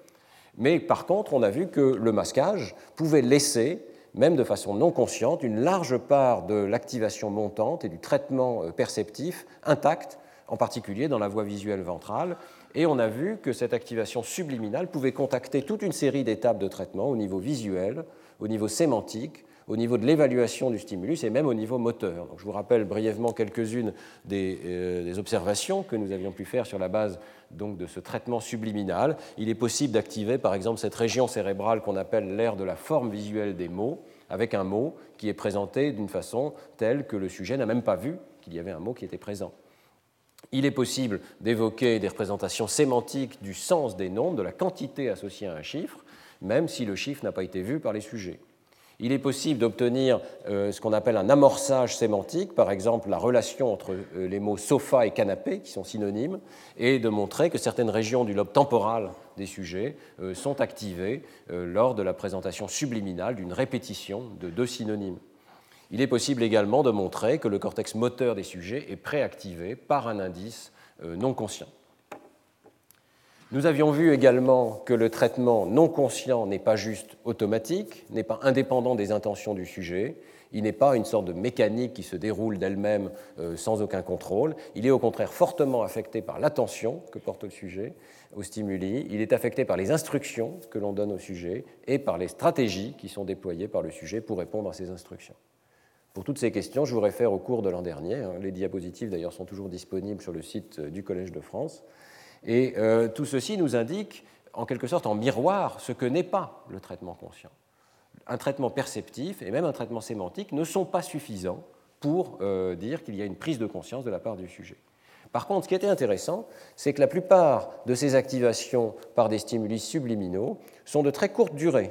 Mais par contre, on a vu que le masquage pouvait laisser même de façon non consciente, une large part de l'activation montante et du traitement euh, perceptif intacte en particulier dans la voie visuelle ventrale. Et on a vu que cette activation subliminale pouvait contacter toute une série d'étapes de traitement au niveau visuel, au niveau sémantique, au niveau de l'évaluation du stimulus et même au niveau moteur. je vous rappelle brièvement quelques-unes euh, des, observations que nous avions pu faire sur la base donc, de ce traitement subliminal. Il est possible d'activer par exemple cette région cérébrale qu'on appelle l'aire de la forme visuelle des mots, avec un mot qui est présenté d'une façon telle que le sujet n'a même pas vu qu'il y avait un mot qui était présent. Il est possible d'évoquer des représentations sémantiques du sens des nombres, de la quantité associée à un chiffre, même si le chiffre n'a pas été vu par les sujets. Il est possible d'obtenir euh, ce qu'on appelle un amorçage sémantique, par exemple la relation entre euh, les mots sofa et canapé, qui sont synonymes, et de montrer que certaines régions du lobe temporal des sujets euh, sont activées lors de la présentation subliminale d'une répétition de deux synonymes. Il est possible également de montrer que le cortex moteur des sujets est préactivé par un indice euh, non conscient. Nous avions vu également que le traitement non conscient n'est pas juste automatique, n'est pas indépendant des intentions du sujet, il n'est pas une sorte de mécanique qui se déroule d'elle-même euh, sans aucun contrôle, il est au contraire fortement affecté par l'attention que porte le sujet au stimuli, il est affecté par les instructions que l'on donne au sujet et par les stratégies qui sont déployées par le sujet pour répondre à ces instructions. Pour toutes ces questions, je vous réfère au cours de l'an dernier. Hein. Les diapositives, d'ailleurs, sont toujours disponibles sur le site euh, du Collège de France. Et euh, tout ceci nous indique, en quelque sorte, en miroir, ce que n'est pas le traitement conscient. Un traitement perceptif et même un traitement sémantique ne sont pas suffisants pour euh, dire qu'il y a une prise de conscience de la part du sujet. Par contre, ce qui était intéressant, c'est que la plupart de ces activations par des stimuli subliminaux sont de très courte durée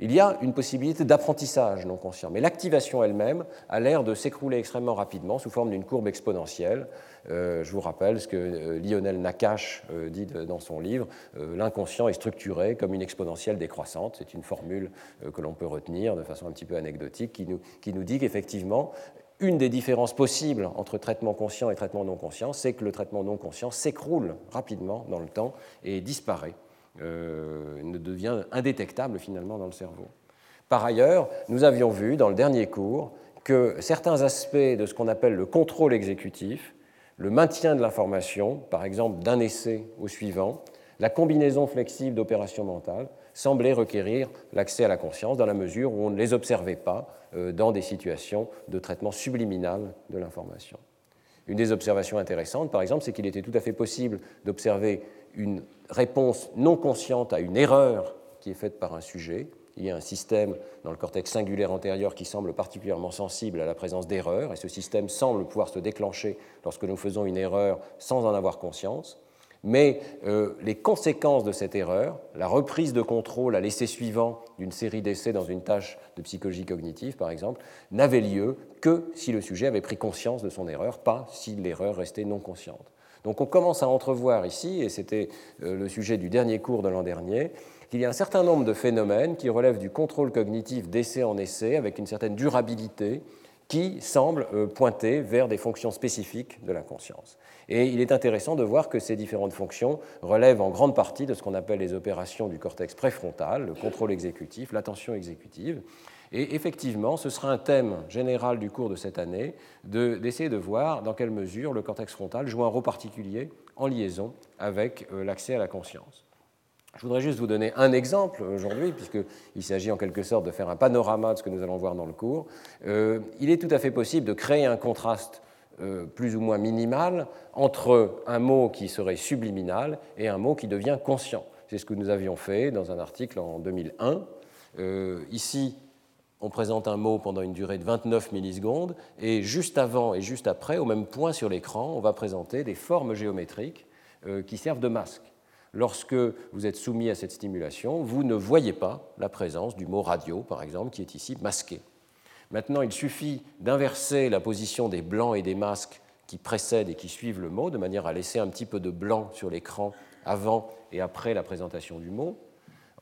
il y a une possibilité d'apprentissage non conscient, mais l'activation elle-même a l'air de s'écrouler extrêmement rapidement sous forme d'une courbe exponentielle. Euh, je vous rappelle ce que euh, Lionel Nakache euh, dit dans son livre, l'inconscient est structuré comme une exponentielle décroissante. C'est une formule que l'on peut retenir de façon un petit peu anecdotique qui nous, qui nous dit qu'effectivement, une des différences possibles entre traitement conscient et traitement non conscient, c'est que le traitement non conscient s'écroule rapidement dans le temps et disparaît euh, ne devient indétectable finalement dans le cerveau. Par ailleurs, nous avions vu dans le dernier cours que certains aspects de ce qu'on appelle le contrôle exécutif, le maintien de l'information, par exemple d'un essai au suivant, la combinaison flexible d'opérations mentales, semblaient requérir l'accès à la conscience dans la mesure où on ne les observait pas euh, dans des situations de traitement subliminal de l'information. Une des observations intéressantes, par exemple, c'est qu'il était tout à fait possible d'observer une réponse non consciente à une erreur qui est faite par un sujet. Il y a un système dans le cortex singulaire antérieur qui semble particulièrement sensible à la présence d'erreurs, et ce système semble pouvoir se déclencher lorsque nous faisons une erreur sans en avoir conscience. Mais euh, les conséquences de cette erreur, la reprise de contrôle à l'essai suivant d'une série d'essais dans une tâche de psychologie cognitive, par exemple, n'avaient lieu que si le sujet avait pris conscience de son erreur, pas si l'erreur restait non consciente. Donc on commence à entrevoir ici, et c'était euh, le sujet du dernier cours de l'an dernier, qu'il y a un certain nombre de phénomènes qui relèvent du contrôle cognitif d'essai en essai, avec une certaine durabilité, qui semblent euh, pointer vers des fonctions spécifiques de la conscience. Et il est intéressant de voir que ces différentes fonctions relèvent en grande partie de ce qu'on appelle les opérations du cortex préfrontal, le contrôle exécutif, l'attention exécutive, et effectivement, ce sera un thème général du cours de cette année d'essayer de, voir dans quelle mesure le cortex frontal joue un rôle particulier en liaison avec euh, l'accès à la conscience. Je voudrais juste vous donner un exemple aujourd'hui, puisqu'il s'agit en quelque sorte de faire un panorama de ce que nous allons voir dans le cours. Euh, il est tout à fait possible de créer un contraste euh, plus ou moins minimal entre un mot qui serait subliminal et un mot qui devient conscient. C'est ce que nous avions fait dans un article en 2001. ici, on présente un mot pendant une durée de 29 millisecondes, et juste avant et juste après, au même point sur l'écran, on va présenter des formes géométriques euh, qui servent de masque. Lorsque vous êtes soumis à cette stimulation, vous ne voyez pas la présence du mot radio, par exemple, qui est ici masqué. Maintenant, il suffit d'inverser la position des blancs et des masques qui précèdent et qui suivent le mot, de manière à laisser un petit peu de blanc sur l'écran avant et après la présentation du mot.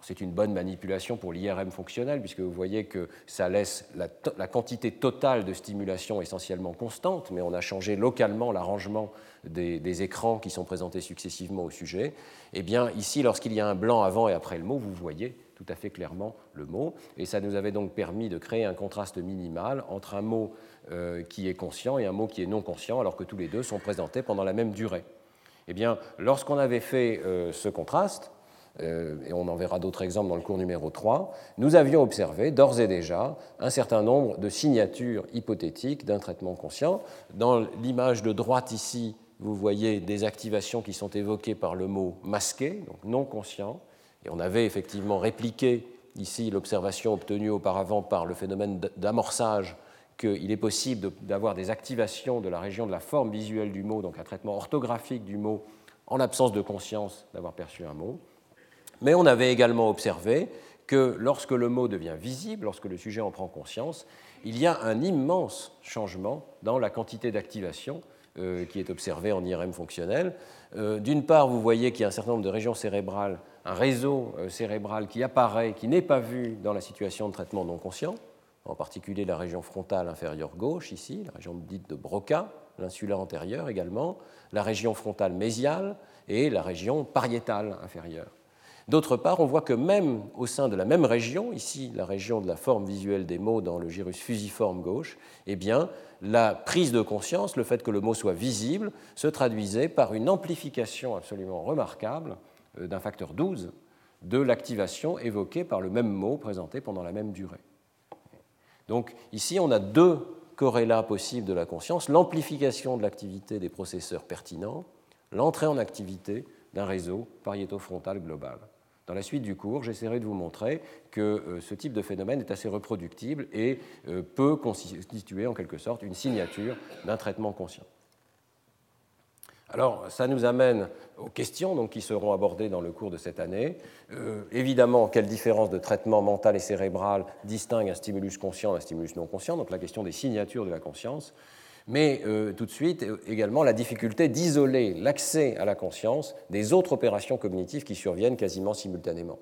C'est une bonne manipulation pour l'IRM fonctionnel, puisque vous voyez que ça laisse la, quantité totale de stimulation essentiellement constante, mais on a changé localement l'arrangement des, écrans qui sont présentés successivement au sujet. Et eh bien, ici, lorsqu'il y a un blanc avant et après le mot, vous voyez tout à fait clairement le mot. Et ça nous avait donc permis de créer un contraste minimal entre un mot euh, qui est conscient et un mot qui est non conscient, alors que tous les deux sont présentés pendant la même durée. Eh bien, lorsqu'on avait fait euh, ce contraste, euh, et on en verra d'autres exemples dans le cours numéro 3, nous avions observé d'ores et déjà un certain nombre de signatures hypothétiques d'un traitement conscient. Dans l'image de droite ici, vous voyez des activations qui sont évoquées par le mot masqué, donc non conscient, et on avait effectivement répliqué ici l'observation obtenue auparavant par le phénomène d'amorçage qu'il est possible d'avoir des activations de la région de la forme visuelle du mot, donc un traitement orthographique du mot en l'absence de conscience d'avoir perçu un mot. Mais on avait également observé que lorsque le mot devient visible, lorsque le sujet en prend conscience, il y a un immense changement dans la quantité d'activation euh, qui est observée en IRM fonctionnel. Euh, d'une part, vous voyez qu'il y a un certain nombre de régions cérébrales, un réseau euh, cérébral qui apparaît, qui n'est pas vu dans la situation de traitement non conscient, en particulier la région frontale inférieure gauche ici, la région dite de Broca, l'insula antérieure également, la région frontale mésiale et la région pariétale inférieure. D'autre part, on voit que même au sein de la même région, ici la région de la forme visuelle des mots dans le gyrus fusiforme gauche, eh bien, la prise de conscience, le fait que le mot soit visible, se traduisait par une amplification absolument remarquable euh, d'un facteur 12 de l'activation évoquée par le même mot présenté pendant la même durée. Donc ici, on a deux corrélats possibles de la conscience, l'amplification de l'activité des processeurs pertinents, l'entrée en activité d'un réseau pariéto-frontal global. Dans la suite du cours, j'essaierai de vous montrer que euh, ce type de phénomène est assez reproductible et euh, peut constituer en quelque sorte une signature d'un traitement conscient. Alors, ça nous amène aux questions qui seront abordées dans le cours de cette année. Euh, évidemment, quelle différence de traitement mental et cérébral distingue un stimulus conscient d'un stimulus non conscient? Donc, la question des signatures de la conscience mais euh, tout de suite également la difficulté d'isoler l'accès à la conscience des autres opérations cognitives qui surviennent quasiment simultanément.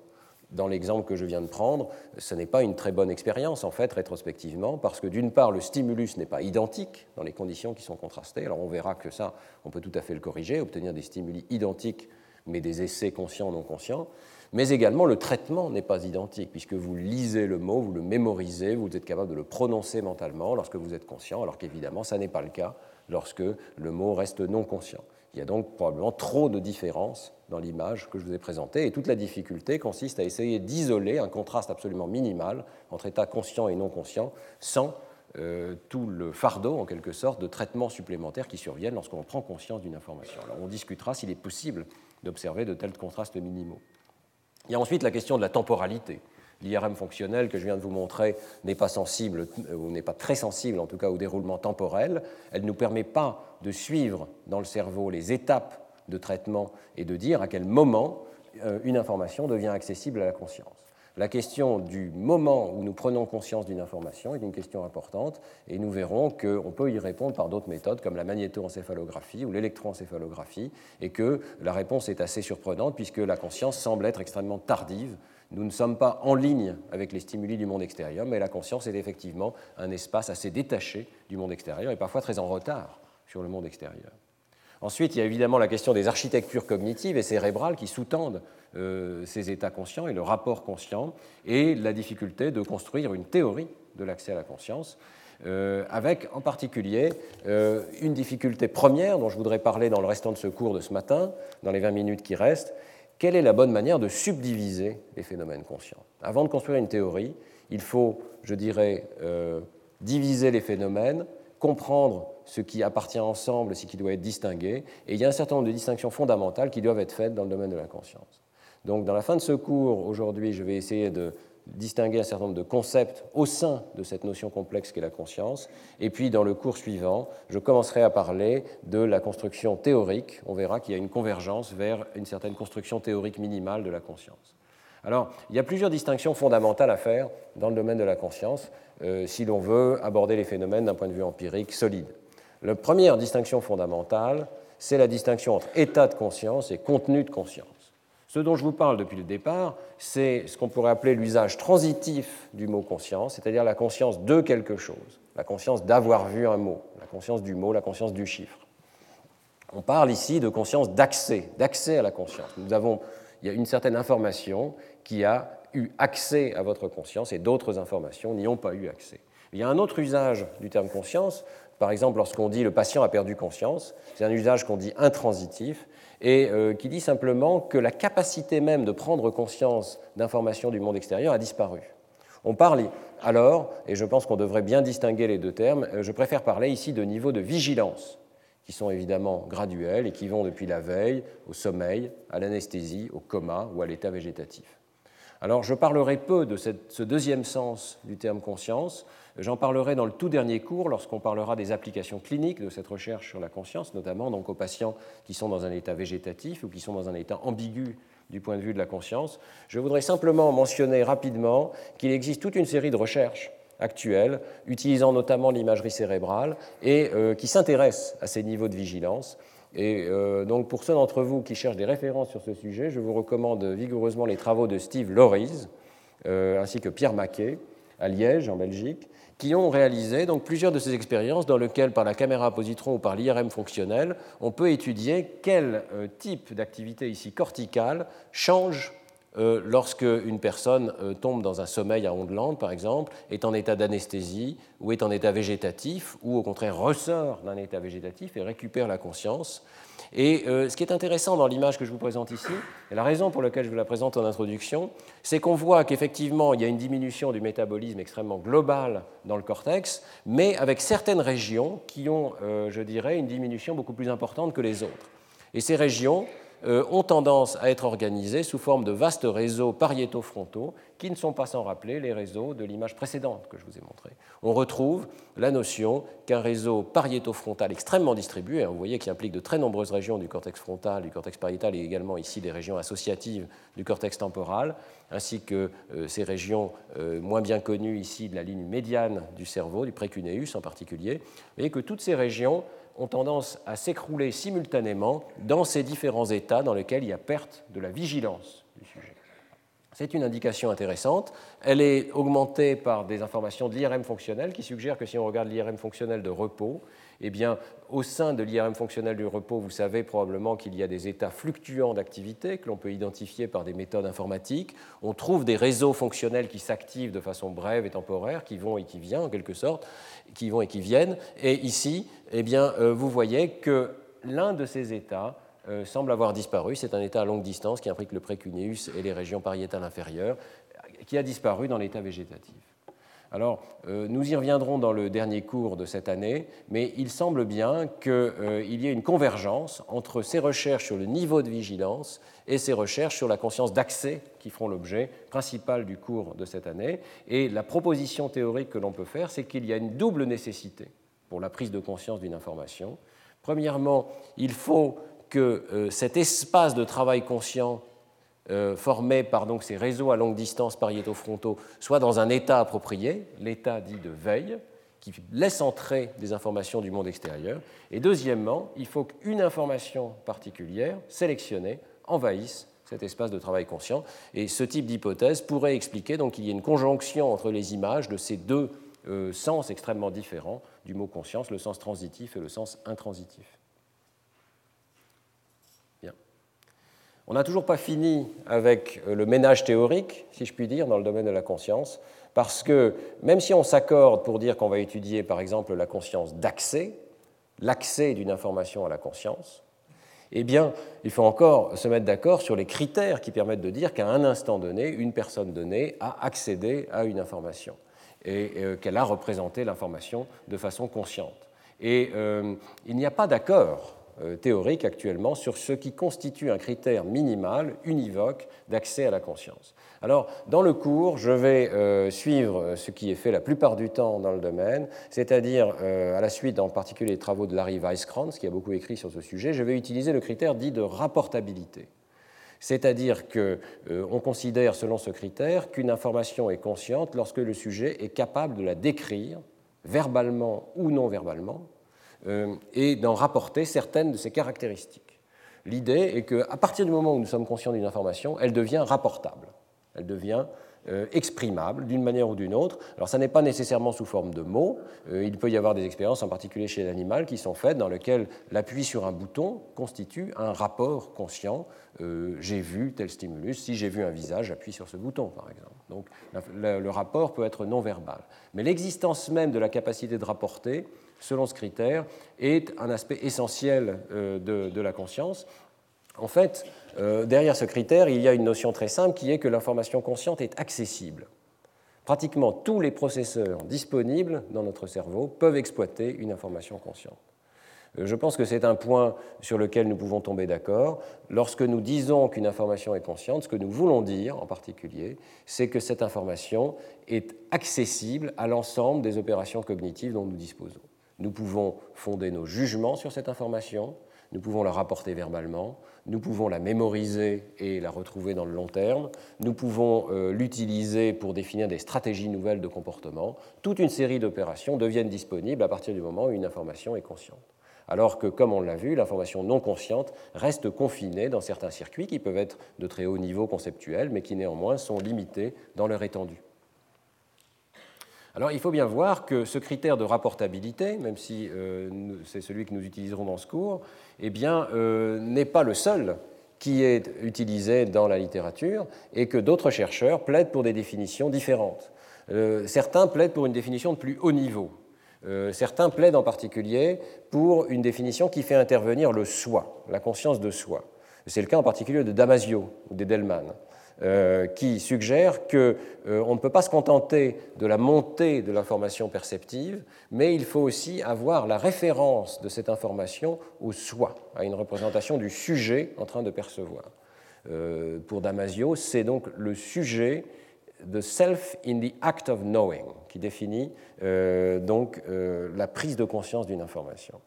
Dans l'exemple que je viens de prendre, ce n'est pas une très bonne expérience en fait rétrospectivement parce que d'une part le stimulus n'est pas identique dans les conditions qui sont contrastées. Alors on verra que ça, on peut tout à fait le corriger, obtenir des stimuli identiques mais des essais conscients non conscients mais également le traitement n'est pas identique, puisque vous lisez le mot, vous le mémorisez, vous êtes capable de le prononcer mentalement lorsque vous êtes conscient, alors qu'évidemment, ça n'est pas le cas lorsque le mot reste non conscient. Il y a donc probablement trop de différences dans l'image que je vous ai présentée, et toute la difficulté consiste à essayer d'isoler un contraste absolument minimal entre état conscient et non conscient, sans euh, tout le fardeau, en quelque sorte, de traitements supplémentaires qui surviennent lorsqu'on prend conscience d'une information. On discutera s'il est possible d'observer de tels contrastes minimaux. Il y a ensuite la question de la temporalité. L'IRM fonctionnel que je viens de vous montrer n'est pas sensible, ou n'est pas très sensible en tout cas au déroulement temporel. Elle ne nous permet pas de suivre dans le cerveau les étapes de traitement et de dire à quel moment euh, une information devient accessible à la conscience la question du moment où nous prenons conscience d'une information est une question importante et nous verrons qu'on peut y répondre par d'autres méthodes comme la magnétoencéphalographie ou l'électroencéphalographie et que la réponse est assez surprenante puisque la conscience semble être extrêmement tardive. Nous ne sommes pas en ligne avec les stimuli du monde extérieur, mais la conscience est effectivement un espace assez détaché du monde extérieur et parfois très en retard sur le monde extérieur. Ensuite, il y a évidemment la question des architectures cognitives et cérébrales qui sous-tendent euh, ces états conscients et le rapport conscient, et la difficulté de construire une théorie de l'accès à la conscience, euh, avec en particulier euh, une difficulté première dont je voudrais parler dans le restant de ce cours de ce matin, dans les 20 minutes qui restent, quelle est la bonne manière de subdiviser les phénomènes conscients? Avant de construire une théorie, il faut, je dirais, diviser les phénomènes, comprendre ce qui appartient ensemble, ce qui doit être distingué, et il y a un certain nombre de distinctions fondamentales qui doivent être faites dans le domaine de la conscience. Donc, dans la fin de ce cours, aujourd'hui, je vais essayer de distinguer un certain nombre de concepts au sein de cette notion complexe qu'est la conscience. Et puis, dans le cours suivant, je commencerai à parler de la construction théorique. On verra qu'il y a une convergence vers une certaine construction théorique minimale de la conscience. Alors, il y a plusieurs distinctions fondamentales à faire dans le domaine de la conscience euh, si l'on veut aborder les phénomènes d'un point de vue empirique solide. La première distinction fondamentale, c'est la distinction entre état de conscience et contenu de conscience. Ce dont je vous parle depuis le départ, c'est ce qu'on pourrait appeler l'usage transitif du mot conscience, c'est-à-dire la conscience de quelque chose, la conscience d'avoir vu un mot, la conscience du mot, la conscience du chiffre. On parle ici de conscience d'accès, d'accès à la conscience. Nous avons, il y a une certaine information qui a eu accès à votre conscience et d'autres informations n'y ont pas eu accès. Il y a un autre usage du terme conscience, par exemple lorsqu'on dit le patient a perdu conscience, c'est un usage qu'on dit intransitif et euh, qui dit simplement que la capacité même de prendre conscience d'informations du monde extérieur a disparu. On parle alors, et je pense qu'on devrait bien distinguer les deux termes, euh, je préfère parler ici de niveau de vigilance, qui sont évidemment graduels et qui vont depuis la veille au sommeil, à l'anesthésie, au coma ou à l'état végétatif. Alors je parlerai peu de ce deuxième sens du terme conscience. J'en parlerai dans le tout dernier cours lorsqu'on parlera des applications cliniques de cette recherche sur la conscience, notamment donc aux patients qui sont dans un état végétatif ou qui sont dans un état ambigu du point de vue de la conscience. Je voudrais simplement mentionner rapidement qu'il existe toute une série de recherches actuelles, utilisant notamment l'imagerie cérébrale, et euh, qui s'intéressent à ces niveaux de vigilance et euh, donc pour ceux d'entre vous qui cherchent des références sur ce sujet, je vous recommande vigoureusement les travaux de Steve Loris euh, ainsi que Pierre Maquet à Liège, en Belgique, qui ont réalisé donc plusieurs de ces expériences dans lesquelles, par la caméra positron ou par l'IRM fonctionnel, on peut étudier quel euh, type d'activité ici corticale change euh, lorsque une personne euh, tombe dans un sommeil à ondes lentes, par exemple, est en état d'anesthésie ou est en état végétatif, ou au contraire ressort d'un état végétatif et récupère la conscience. Et euh, ce qui est intéressant dans l'image que je vous présente ici, et la raison pour laquelle je vous la présente en introduction, c'est qu'on voit qu'effectivement, il y a une diminution du métabolisme extrêmement global dans le cortex, mais avec certaines régions qui ont, je dirais, une diminution beaucoup plus importante que les autres. Et ces régions, euh, ont tendance à être organisés sous forme de vastes réseaux pariétofrontaux qui ne sont pas sans rappeler les réseaux de l'image précédente que je vous ai montrée. On retrouve la notion qu'un réseau pariétofrontal extrêmement distribué, hein, vous voyez qui implique de très nombreuses régions du cortex frontal, du cortex pariétal et également ici des régions associatives du cortex temporal, ainsi que euh, ces régions euh, moins bien connues ici de la ligne médiane du cerveau, du précuneus en particulier, et que toutes ces régions ont tendance à s'écrouler simultanément dans ces différents états dans lesquels il y a perte de la vigilance du sujet. C'est une indication intéressante. Elle est augmentée par des informations de l'IRM fonctionnel qui suggèrent que si on regarde l'IRM fonctionnel de repos, eh bien, au sein de l'IRM fonctionnel du repos, vous savez probablement qu'il y a des états fluctuants d'activité que l'on peut identifier par des méthodes informatiques. On trouve des réseaux fonctionnels qui s'activent de façon brève et temporaire, qui vont et qui viennent en quelque sorte, qui vont et qui viennent. Et ici, eh bien, euh, vous voyez que l'un de ces états euh, semble avoir disparu. C'est un état à longue distance qui implique le précuneus et les régions pariétales inférieures, qui a disparu dans l'état végétatif. Alors, euh, nous y reviendrons dans le dernier cours de cette année, mais il semble bien qu'il y ait une convergence entre ces recherches sur le niveau de vigilance et ces recherches sur la conscience d'accès qui feront l'objet principal du cours de cette année. Et la proposition théorique que l'on peut faire, c'est qu'il y a une double nécessité pour la prise de conscience d'une information. Premièrement, il faut que euh, cet espace de travail conscient euh, formés par donc, ces réseaux à longue distance pariétofrontaux soit dans un état approprié, l'état dit de veille, qui laisse entrer des informations du monde extérieur. Et deuxièmement, il faut qu'une information particulière, sélectionnée, envahisse cet espace de travail conscient. Et ce type d'hypothèse pourrait expliquer donc qu'il y ait une conjonction entre les images de ces deux euh, sens extrêmement différents du mot conscience, le sens transitif et le sens intransitif. On n'a toujours pas fini avec euh, le ménage théorique, si je puis dire, dans le domaine de la conscience, parce que même si on s'accorde pour dire qu'on va étudier, par exemple, la conscience d'accès, l'accès d'une information à la conscience, eh bien, il faut encore se mettre d'accord sur les critères qui permettent de dire qu'à un instant donné, une personne donnée a accédé à une information et euh, qu'elle a représenté l'information de façon consciente. Et euh, il n'y a pas d'accord euh, théorique actuellement sur ce qui constitue un critère minimal, univoque, d'accès à la conscience. Alors, dans le cours, je vais suivre ce qui est fait la plupart du temps dans le domaine, c'est-à-dire, à la suite en particulier des travaux de Larry Weisskranz, qui a beaucoup écrit sur ce sujet, je vais utiliser le critère dit de rapportabilité. C'est-à-dire qu'on considère, selon ce critère, qu'une information est consciente lorsque le sujet est capable de la décrire, verbalement ou non verbalement, et d'en rapporter certaines de ses caractéristiques. L'idée est qu'à partir du moment où nous sommes conscients d'une information, elle devient rapportable, elle devient euh, exprimable d'une manière ou d'une autre. Alors ça n'est pas nécessairement sous forme de mots, euh, il peut y avoir des expériences, en particulier chez l'animal, qui sont faites dans lesquelles l'appui sur un bouton constitue un rapport conscient. Euh, j'ai vu tel stimulus, si j'ai vu un visage, j'appuie sur ce bouton, par exemple. Donc le, rapport peut être non verbal. Mais l'existence même de la capacité de rapporter, selon ce critère, est un aspect essentiel de, de la conscience. En fait, euh, derrière ce critère, il y a une notion très simple qui est que l'information consciente est accessible. Pratiquement tous les processeurs disponibles dans notre cerveau peuvent exploiter une information consciente. Euh, je pense que c'est un point sur lequel nous pouvons tomber d'accord. Lorsque nous disons qu'une information est consciente, ce que nous voulons dire en particulier, c'est que cette information est accessible à l'ensemble des opérations cognitives dont nous disposons. Nous pouvons fonder nos jugements sur cette information, nous pouvons la rapporter verbalement, nous pouvons la mémoriser et la retrouver dans le long terme, nous pouvons euh, l'utiliser pour définir des stratégies nouvelles de comportement. Toute une série d'opérations deviennent disponibles à partir du moment où une information est consciente. Alors que, comme on l'a vu, l'information non consciente reste confinée dans certains circuits qui peuvent être de très haut niveau conceptuel, mais qui néanmoins sont limités dans leur étendue. Alors il faut bien voir que ce critère de rapportabilité, même si euh, c'est celui que nous utiliserons dans ce cours, eh bien, euh, n'est pas le seul qui est utilisé dans la littérature et que d'autres chercheurs plaident pour des définitions différentes. Euh, certains plaident pour une définition de plus haut niveau. certains plaident en particulier pour une définition qui fait intervenir le soi, la conscience de soi. C'est le cas en particulier de Damasio ou d'Edelman. Euh, qui suggère qu'on euh, ne peut pas se contenter de la montée de l'information perceptive, mais il faut aussi avoir la référence de cette information au soi, à une représentation du sujet en train de percevoir. Euh, pour Damasio, c'est donc le sujet de self in the act of knowing qui définit donc la prise de conscience d'une information.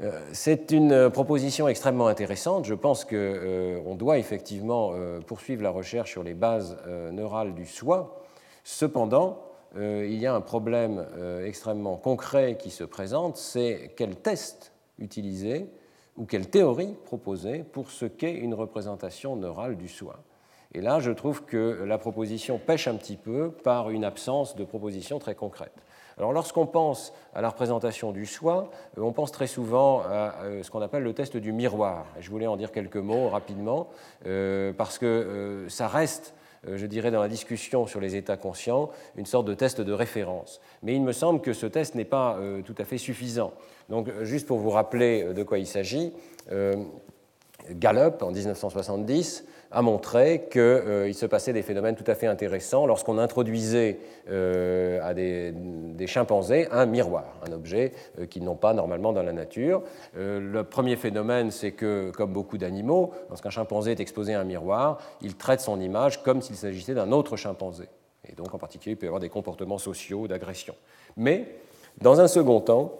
Euh, c'est une proposition extrêmement intéressante. Je pense qu'on euh, doit effectivement euh, poursuivre la recherche sur les bases neurales du soi. Cependant, il y a un problème extrêmement concret qui se présente, c'est quel test utiliser ou quelle théorie proposer pour ce qu'est une représentation neurale du soi. Et là, je trouve que la proposition pêche un petit peu par une absence de proposition très concrète. Alors lorsqu'on pense à la représentation du soi, euh, on pense très souvent à euh, ce qu'on appelle le test du miroir. je voulais en dire quelques mots rapidement, euh, parce que ça reste je dirais, dans la discussion sur les états conscients, une sorte de test de référence. Mais il me semble que ce test n'est pas tout à fait suffisant. Donc, juste pour vous rappeler de quoi il s'agit, Gallup, en 1970, a montré qu'il euh, se passait des phénomènes tout à fait intéressants lorsqu'on introduisait euh, à des, chimpanzés un miroir, un objet euh, qu'ils n'ont pas normalement dans la nature. le premier phénomène, c'est que, comme beaucoup d'animaux, lorsqu'un chimpanzé est exposé à un miroir, il traite son image comme s'il s'agissait d'un autre chimpanzé. Et donc, en particulier, il peut y avoir des comportements sociaux d'agression. Mais, dans un second temps,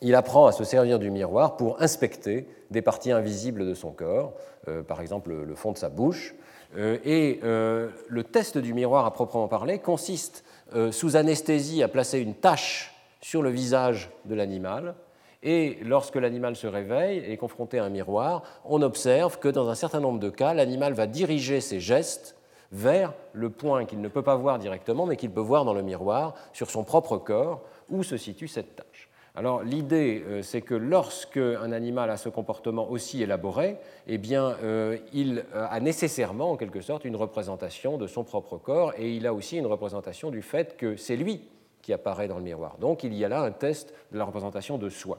il apprend à se servir du miroir pour inspecter des parties invisibles de son corps, euh, par exemple le fond de sa bouche. Euh, et euh, le test du miroir à proprement parler consiste sous anesthésie à placer une tache sur le visage de l'animal. Et lorsque l'animal se réveille et est confronté à un miroir, on observe que dans un certain nombre de cas, l'animal va diriger ses gestes vers le point qu'il ne peut pas voir directement, mais qu'il peut voir dans le miroir sur son propre corps où se situe cette tache. Alors l'idée, euh, c'est que lorsque un animal a ce comportement aussi élaboré, eh bien, euh, il euh, a nécessairement, en quelque sorte, une représentation de son propre corps, et il a aussi une représentation du fait que c'est lui qui apparaît dans le miroir. Donc il y a là un test de la représentation de soi.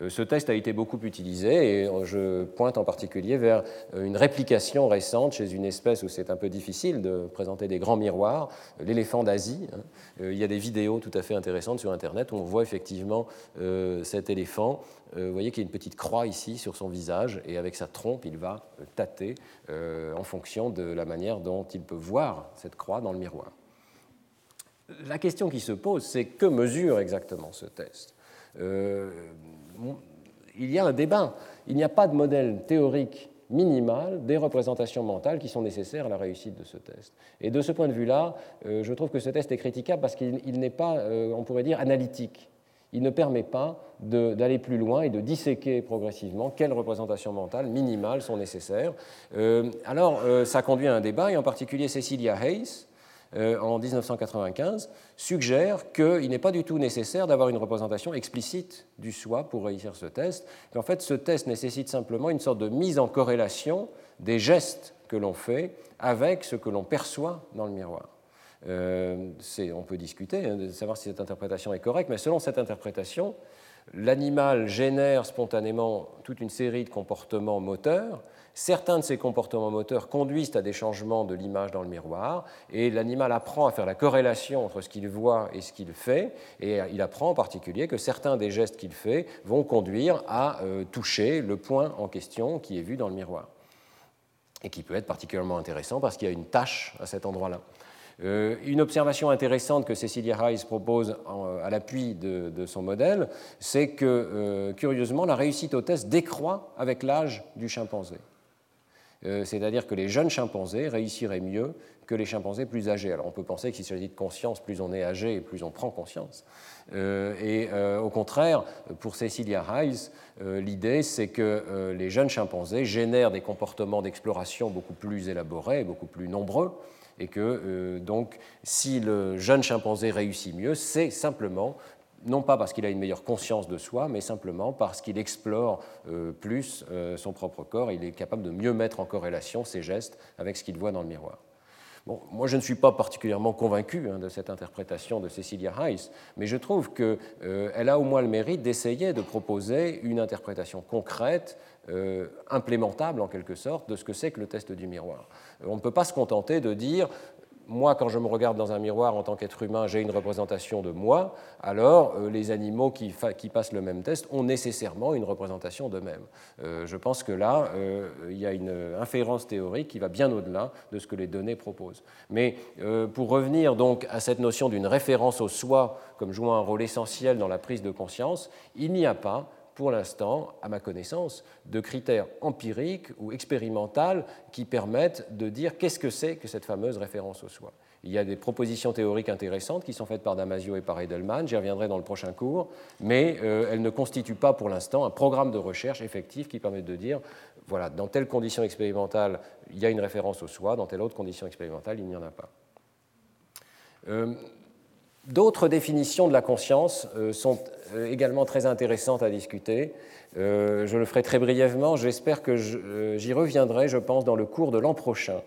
Euh, ce test a été beaucoup utilisé et je pointe en particulier vers euh, une réplication récente chez une espèce où c'est un peu difficile de présenter des grands miroirs, l'éléphant d'Asie. Hein. Euh, il y a des vidéos tout à fait intéressantes sur Internet où on voit effectivement cet éléphant. Vous voyez qu'il y a une petite croix ici sur son visage et avec sa trompe, il va tâter en fonction de la manière dont il peut voir cette croix dans le miroir. La question qui se pose, c'est que mesure exactement ce test? Il y a un débat. Il n'y a pas de modèle théorique minimal des représentations mentales qui sont nécessaires à la réussite de ce test. Et de ce point de vue-là, euh, je trouve que ce test est critiquable parce qu'il n'est pas, euh, on pourrait dire, analytique. Il ne permet pas d'aller plus loin et de disséquer progressivement quelles représentations mentales minimales sont nécessaires. Euh, alors, euh, ça conduit à un débat, et en particulier Cecilia Hayes, euh, en 1995, suggère qu'il n'est pas du tout nécessaire d'avoir une représentation explicite du soi pour réussir ce test, qu'en fait ce test nécessite simplement une sorte de mise en corrélation des gestes que l'on fait avec ce que l'on perçoit dans le miroir. Euh, on peut discuter hein, de savoir si cette interprétation est correcte, mais selon cette interprétation, l'animal génère spontanément toute une série de comportements moteurs. Certains de ces comportements moteurs conduisent à des changements de l'image dans le miroir, et l'animal apprend à faire la corrélation entre ce qu'il voit et ce qu'il fait, et il apprend en particulier que certains des gestes qu'il fait vont conduire à euh, toucher le point en question qui est vu dans le miroir, et qui peut être particulièrement intéressant parce qu'il y a une tâche à cet endroit-là. Euh, une observation intéressante que Cecilia Rice propose euh, à l'appui de, son modèle, c'est que, euh, curieusement, la réussite au test décroît avec l'âge du chimpanzé. C'est-à-dire que les jeunes chimpanzés réussiraient mieux que les chimpanzés plus âgés. Alors on peut penser qu'il s'agit de conscience, plus on est âgé et plus on prend conscience. et au contraire, pour Cecilia Rice, l'idée c'est que les jeunes chimpanzés génèrent des comportements d'exploration beaucoup plus élaborés, beaucoup plus nombreux, et que euh, donc si le jeune chimpanzé réussit mieux, c'est simplement non pas parce qu'il a une meilleure conscience de soi, mais simplement parce qu'il explore euh, plus euh, son propre corps, il est capable de mieux mettre en corrélation ses gestes avec ce qu'il voit dans le miroir. Bon, moi, je ne suis pas particulièrement convaincu hein, de cette interprétation de Cecilia Rice, mais je trouve qu'elle a au moins le mérite d'essayer de proposer une interprétation concrète euh, implémentable en quelque sorte de ce que c'est que le test du miroir. On ne peut pas se contenter de dire moi, quand je me regarde dans un miroir en tant qu'être humain, j'ai une représentation de moi, alors euh, les animaux qui, passent le même test ont nécessairement une représentation d'eux-mêmes. Euh, je pense que là, il y a une inférence théorique qui va bien au-delà de ce que les données proposent. Mais pour revenir donc à cette notion d'une référence au soi comme jouant un rôle essentiel dans la prise de conscience, il n'y a pas pour l'instant, à ma connaissance, de critères empiriques ou expérimentaux qui permettent de dire qu'est-ce que c'est que cette fameuse référence au soi. Il y a des propositions théoriques intéressantes qui sont faites par Damasio et par Edelman, j'y reviendrai dans le prochain cours, mais euh, elles ne constituent pas pour l'instant un programme de recherche effectif qui permette de dire, voilà, dans telle condition expérimentale, il y a une référence au soi, dans telle autre condition expérimentale, il n'y en a pas. Euh, D'autres définitions de la conscience euh, sont euh, également très intéressantes à discuter. Euh, je le ferai très brièvement. J'espère que j'y reviendrai, je pense, dans le cours de l'an prochain.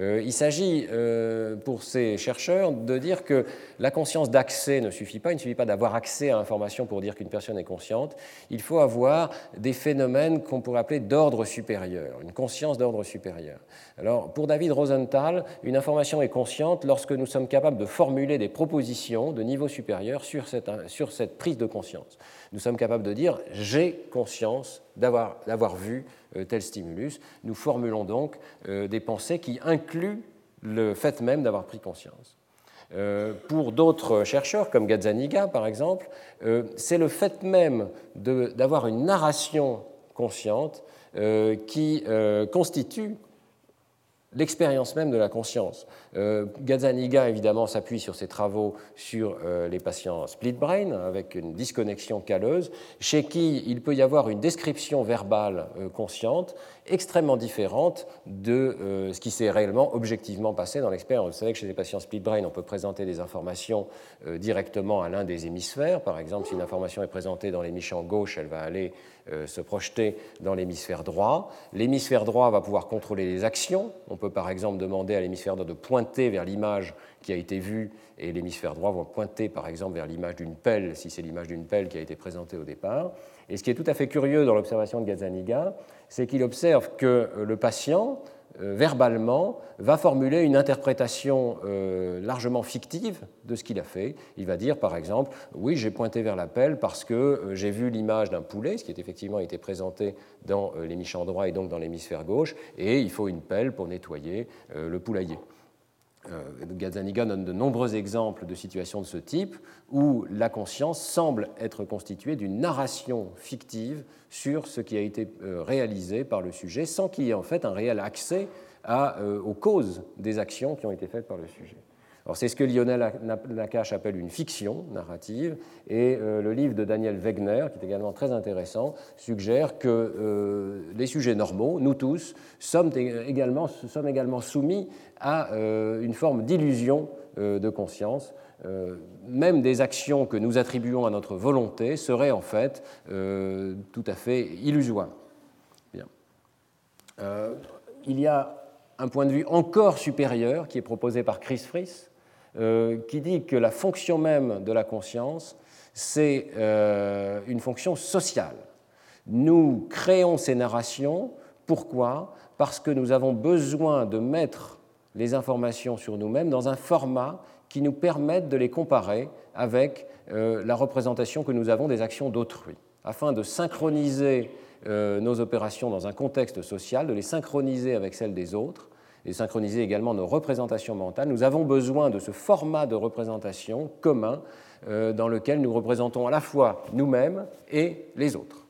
Euh, il s'agit euh, pour ces chercheurs de dire que la conscience d'accès ne suffit pas, il ne suffit pas d'avoir accès à l'information pour dire qu'une personne est consciente, il faut avoir des phénomènes qu'on pourrait appeler d'ordre supérieur, une conscience d'ordre supérieur. Alors pour David Rosenthal, une information est consciente lorsque nous sommes capables de formuler des propositions de niveau supérieur sur cette, sur cette prise de conscience. Nous sommes capables de dire j'ai conscience d'avoir vu euh, tel stimulus. Nous formulons donc euh, des pensées qui incluent le fait même d'avoir pris conscience. Euh, pour d'autres chercheurs, comme Gazzaniga par exemple, c'est le fait même d'avoir une narration consciente qui constitue l'expérience même de la conscience. Euh, Gazzaniga, évidemment, s'appuie sur ses travaux sur euh, les patients split brain, avec une disconnexion calleuse, chez qui il peut y avoir une description verbale euh, consciente extrêmement différente de ce qui s'est réellement, objectivement passé dans l'expérience. Vous savez que chez les patients split brain, on peut présenter des informations directement à l'un des hémisphères. Par exemple, si une information est présentée dans l'hémisphère gauche, elle va aller se projeter dans l'hémisphère droit. L'hémisphère droit va pouvoir contrôler les actions. On peut par exemple demander à l'hémisphère droit de pointer vers l'image qui a été vue et l'hémisphère droit va pointer par exemple vers l'image d'une pelle si c'est l'image d'une pelle qui a été présentée au départ. Et ce qui est tout à fait curieux dans l'observation de Gazzaniga, c'est qu'il observe que euh, le patient, euh, verbalement, va formuler une interprétation euh, largement fictive de ce qu'il a fait. Il va dire, par exemple, oui, j'ai pointé vers la pelle parce que j'ai vu l'image d'un poulet, ce qui est effectivement été présenté dans l'hémisphère droit et donc dans l'hémisphère gauche, et il faut une pelle pour nettoyer le poulailler. Euh, Gazzaniga donne de nombreux exemples de situations de ce type où la conscience semble être constituée d'une narration fictive sur ce qui a été euh, réalisé par le sujet sans qu'il y ait en fait un réel accès euh, aux causes des actions qui ont été faites par le sujet. C'est ce que Lionel Nakache appelle une fiction narrative, et euh, le livre de Daniel Wegner, qui est également très intéressant, suggère que euh, les sujets normaux, nous tous, sommes également, soumis à euh, une forme d'illusion de conscience. même des actions que nous attribuons à notre volonté seraient en fait tout à fait illusoires. Il y a un point de vue encore supérieur qui est proposé par Chris Fries, qui dit que la fonction même de la conscience, c'est euh, une fonction sociale. Nous créons ces narrations. Pourquoi? Parce que nous avons besoin de mettre les informations sur nous-mêmes dans un format qui nous permette de les comparer avec euh, la représentation que nous avons des actions d'autrui, afin de synchroniser nos opérations dans un contexte social, de les synchroniser avec celles des autres, et synchroniser également nos représentations mentales, nous avons besoin de ce format de représentation commun euh, dans lequel nous représentons à la fois nous-mêmes et les autres.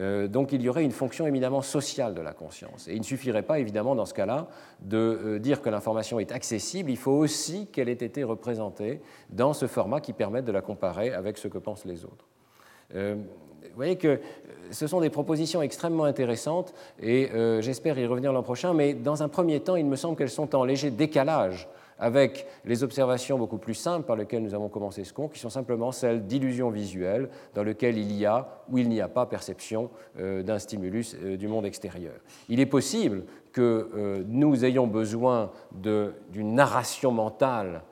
Euh, donc il y aurait une fonction éminemment sociale de la conscience. Et il ne suffirait pas, évidemment, dans ce cas-là, de euh, dire que l'information est accessible, il faut aussi qu'elle ait été représentée dans ce format qui permette de la comparer avec ce que pensent les autres. Vous voyez que ce sont des propositions extrêmement intéressantes et euh, j'espère y revenir l'an prochain, mais dans un premier temps, il me semble qu'elles sont en léger décalage avec les observations beaucoup plus simples par lesquelles nous avons commencé ce cours, qui sont simplement celles d'illusions visuelles, dans lesquelles il y a ou il n'y a pas perception euh, d'un stimulus euh, du monde extérieur. Il est possible que nous ayons besoin d'une narration mentale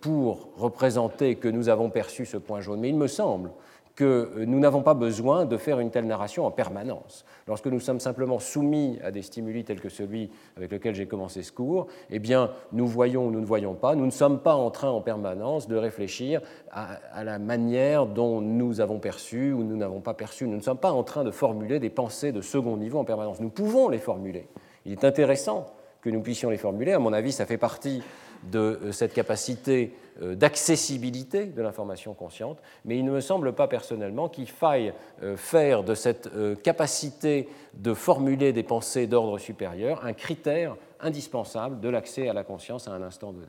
pour représenter que nous avons perçu ce point jaune, mais il me semble que nous n'avons pas besoin de faire une telle narration en permanence. Lorsque nous sommes simplement soumis à des stimuli tels que celui avec lequel j'ai commencé ce cours, eh bien, nous voyons ou nous ne voyons pas, nous ne sommes pas en train en permanence de réfléchir à, la manière dont nous avons perçu ou nous n'avons pas perçu. Nous ne sommes pas en train de formuler des pensées de second niveau en permanence. Nous pouvons les formuler. Il est intéressant que nous puissions les formuler. À mon avis, ça fait partie de euh, cette capacité euh, d'accessibilité de l'information consciente, mais il ne me semble pas personnellement qu'il faille euh, faire de cette capacité de formuler des pensées d'ordre supérieur un critère indispensable de l'accès à la conscience à un instant donné.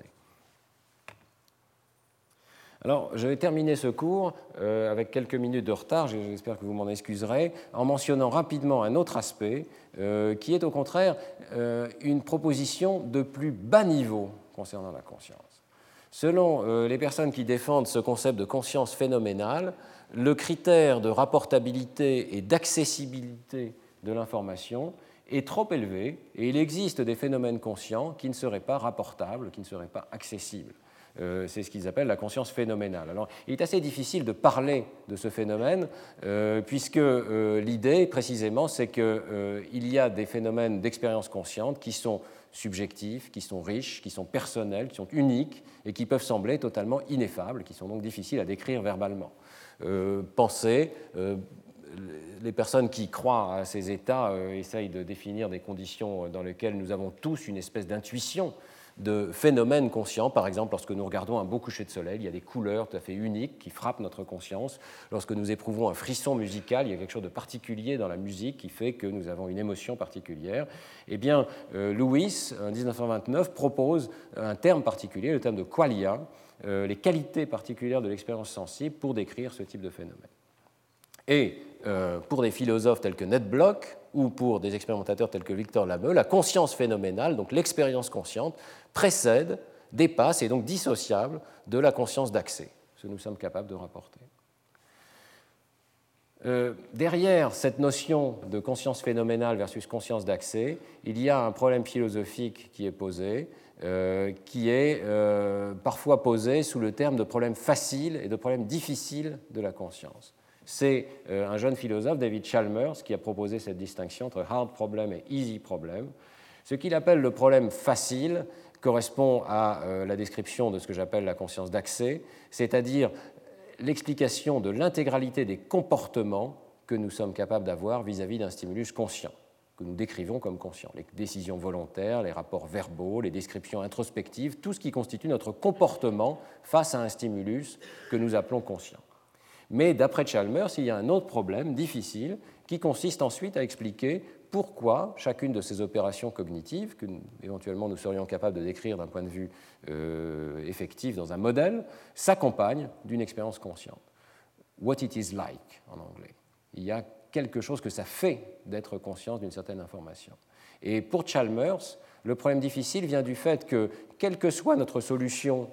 Alors, je vais terminer ce cours avec quelques minutes de retard, j'espère que vous m'en excuserez, en mentionnant rapidement un autre aspect qui est au contraire une proposition de plus bas niveau concernant la conscience. Selon euh, les personnes qui défendent ce concept de conscience phénoménale, le critère de rapportabilité et d'accessibilité de l'information est trop élevé et il existe des phénomènes conscients qui ne seraient pas rapportables, qui ne seraient pas accessibles. Euh, c'est ce qu'ils appellent la conscience phénoménale. Alors, il est assez difficile de parler de ce phénomène, euh, puisque l'idée, précisément, c'est qu'il y a des phénomènes d'expérience consciente qui sont subjectifs, qui sont riches, qui sont personnels, qui sont uniques et qui peuvent sembler totalement ineffables, qui sont donc difficiles à décrire verbalement. Euh, penser, euh, les personnes qui croient à ces états euh, essayent de définir des conditions dans lesquelles nous avons tous une espèce d'intuition de phénomènes conscients. Par exemple, lorsque nous regardons un beau coucher de soleil, il y a des couleurs tout à fait uniques qui frappent notre conscience. Lorsque nous éprouvons un frisson musical, il y a quelque chose de particulier dans la musique qui fait que nous avons une émotion particulière. Eh bien, euh, Lewis, en 1929, propose un terme particulier, le terme de qualia, euh, les qualités particulières de l'expérience sensible pour décrire ce type de phénomène. Et euh, pour des philosophes tels que Ned Block ou pour des expérimentateurs tels que Victor Lameux, la conscience phénoménale, donc l'expérience consciente, précède, dépasse et donc dissociable de la conscience d'accès, ce que nous sommes capables de rapporter. Euh, derrière cette notion de conscience phénoménale versus conscience d'accès, il y a un problème philosophique qui est posé, euh, qui est euh, parfois posé sous le terme de problème facile et de problème difficile de la conscience. C'est un jeune philosophe, David Chalmers, qui a proposé cette distinction entre hard problem et easy problem. Ce qu'il appelle le problème facile correspond à euh, la description de ce que j'appelle la conscience d'accès, c'est-à-dire l'explication de l'intégralité des comportements que nous sommes capables d'avoir vis-à-vis d'un stimulus conscient, que nous décrivons comme conscient. Les décisions volontaires, les rapports verbaux, les descriptions introspectives, tout ce qui constitue notre comportement face à un stimulus que nous appelons conscient. Mais d'après Chalmers, il y a un autre problème difficile qui consiste ensuite à expliquer pourquoi chacune de ces opérations cognitives, que éventuellement nous serions capables de décrire d'un point de vue euh, effectif dans un modèle, s'accompagne d'une expérience consciente. What it is like en anglais. Il y a quelque chose que ça fait d'être conscient d'une certaine information. Et pour Chalmers, le problème difficile vient du fait que, quelle que soit notre solution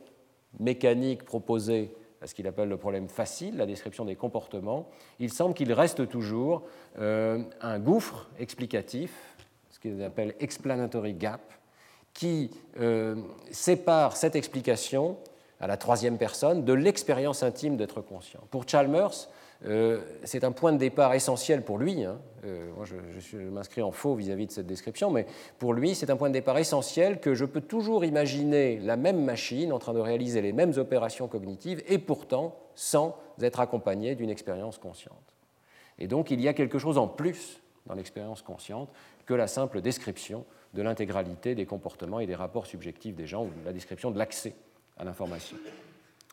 mécanique proposée à ce qu'il appelle le problème facile, la description des comportements, il semble qu'il reste toujours euh, un gouffre explicatif, ce qu'il appelle explanatory gap, qui euh, sépare cette explication à la troisième personne de l'expérience intime d'être conscient. Pour Chalmers, euh, c'est un point de départ essentiel pour lui. Hein. Euh, moi, je, m'inscris en faux vis-à-vis de cette description, mais pour lui, c'est un point de départ essentiel que je peux toujours imaginer la même machine en train de réaliser les mêmes opérations cognitives et pourtant sans être accompagné d'une expérience consciente. Et donc, il y a quelque chose en plus dans l'expérience consciente que la simple description de l'intégralité des comportements et des rapports subjectifs des gens ou la description de l'accès à l'information.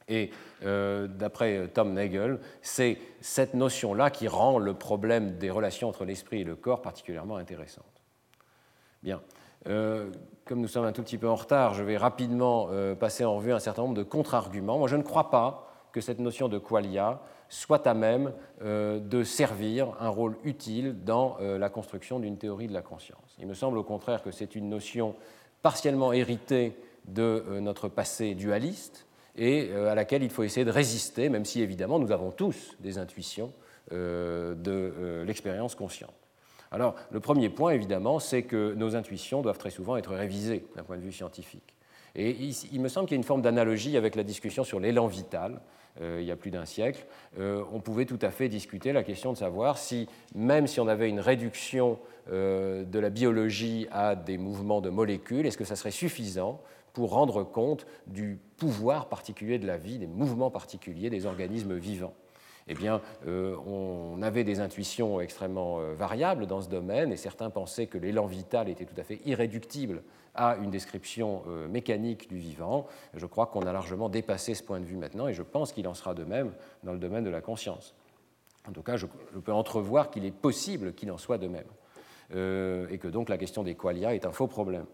Et euh, d'après Tom Nagel, c'est cette notion-là qui rend le problème des relations entre l'esprit et le corps particulièrement intéressante. Bien. Euh, comme nous sommes un tout petit peu en retard, je vais rapidement euh, passer en revue un certain nombre de contre-arguments. Moi, je ne crois pas que cette notion de qualia soit à même de servir un rôle utile dans la construction d'une théorie de la conscience. Il me semble au contraire que c'est une notion partiellement héritée de notre passé dualiste, et euh, à laquelle il faut essayer de résister, même si évidemment nous avons tous des intuitions euh, de euh, l'expérience consciente. Alors, le premier point, évidemment, c'est que nos intuitions doivent très souvent être révisées d'un point de vue scientifique. Et il, me semble qu'il y a une forme d'analogie avec la discussion sur l'élan vital, il y a plus d'un siècle. on pouvait tout à fait discuter la question de savoir si, même si on avait une réduction de la biologie à des mouvements de molécules, est-ce que ça serait suffisant pour rendre compte du pouvoir particulier de la vie, des mouvements particuliers des organismes vivants. Eh bien, euh, on avait des intuitions extrêmement euh, variables dans ce domaine, et certains pensaient que l'élan vital était tout à fait irréductible à une description euh, mécanique du vivant. Je crois qu'on a largement dépassé ce point de vue maintenant, et je pense qu'il en sera de même dans le domaine de la conscience. En tout cas, je, peux entrevoir qu'il est possible qu'il en soit de même, et que donc la question des qualia est un faux problème.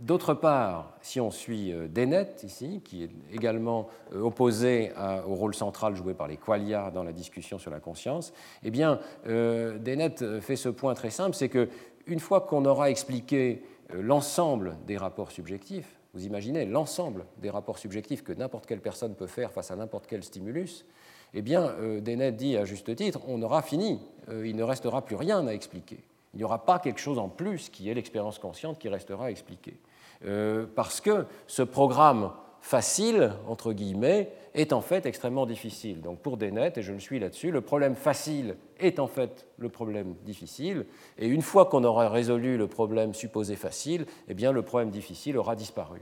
D'autre part, si on suit euh, Dennett ici, qui est également euh, opposé au rôle central joué par les qualia dans la discussion sur la conscience, eh bien, euh, Dennett fait ce point très simple, c'est que une fois qu'on aura expliqué l'ensemble des rapports subjectifs, vous imaginez l'ensemble des rapports subjectifs que n'importe quelle personne peut faire face à n'importe quel stimulus, eh bien, dit à juste titre, on aura fini, il ne restera plus rien à expliquer. Il n'y aura pas quelque chose en plus qui est l'expérience consciente qui restera à expliquer. Euh, parce que ce programme facile, entre guillemets, est en fait extrêmement difficile. Donc pour Dennett, et je le suis là-dessus, le problème facile est en fait le problème difficile, et une fois qu'on aura résolu le problème supposé facile, eh bien le problème difficile aura disparu.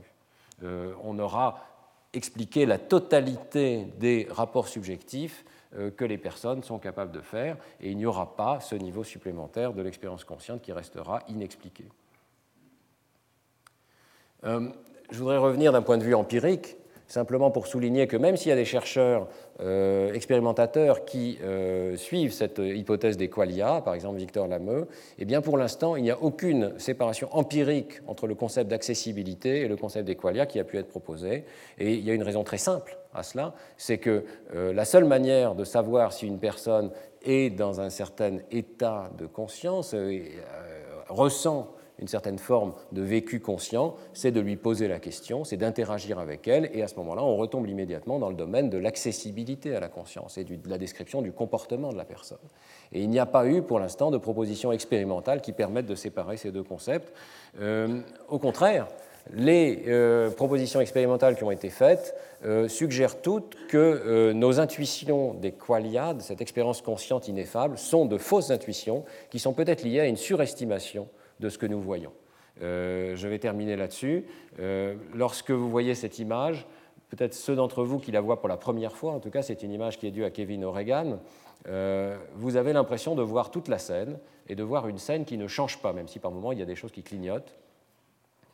Euh, on aura expliqué la totalité des rapports subjectifs euh, que les personnes sont capables de faire, et il n'y aura pas ce niveau supplémentaire de l'expérience consciente qui restera inexpliqué. Euh, je voudrais revenir d'un point de vue empirique, simplement pour souligner que même s'il y a des chercheurs euh, expérimentateurs qui euh, suivent cette hypothèse des qualia, par exemple Victor Lameux, eh bien pour l'instant, il n'y a aucune séparation empirique entre le concept d'accessibilité et le concept des qualia qui a pu être proposé. Et il y a une raison très simple à cela, c'est que la seule manière de savoir si une personne est dans un certain état de conscience, ressent une certaine forme de vécu conscient, c'est de lui poser la question, c'est d'interagir avec elle, et à ce moment-là, on retombe immédiatement dans le domaine de l'accessibilité à la conscience et de la description du comportement de la personne. Et il n'y a pas eu pour l'instant de propositions expérimentales qui permettent de séparer ces deux concepts. Euh, au contraire, les euh, propositions expérimentales qui ont été faites euh, suggèrent toutes que nos intuitions des qualia, de cette expérience consciente ineffable, sont de fausses intuitions qui sont peut-être liées à une surestimation de ce que nous voyons. Euh, je vais terminer là-dessus. Euh, lorsque vous voyez cette image, peut-être ceux d'entre vous qui la voient pour la première fois, en tout cas c'est une image qui est due à Kevin O'Regan, euh, vous avez l'impression de voir toute la scène et de voir une scène qui ne change pas, même si par moments il y a des choses qui clignotent.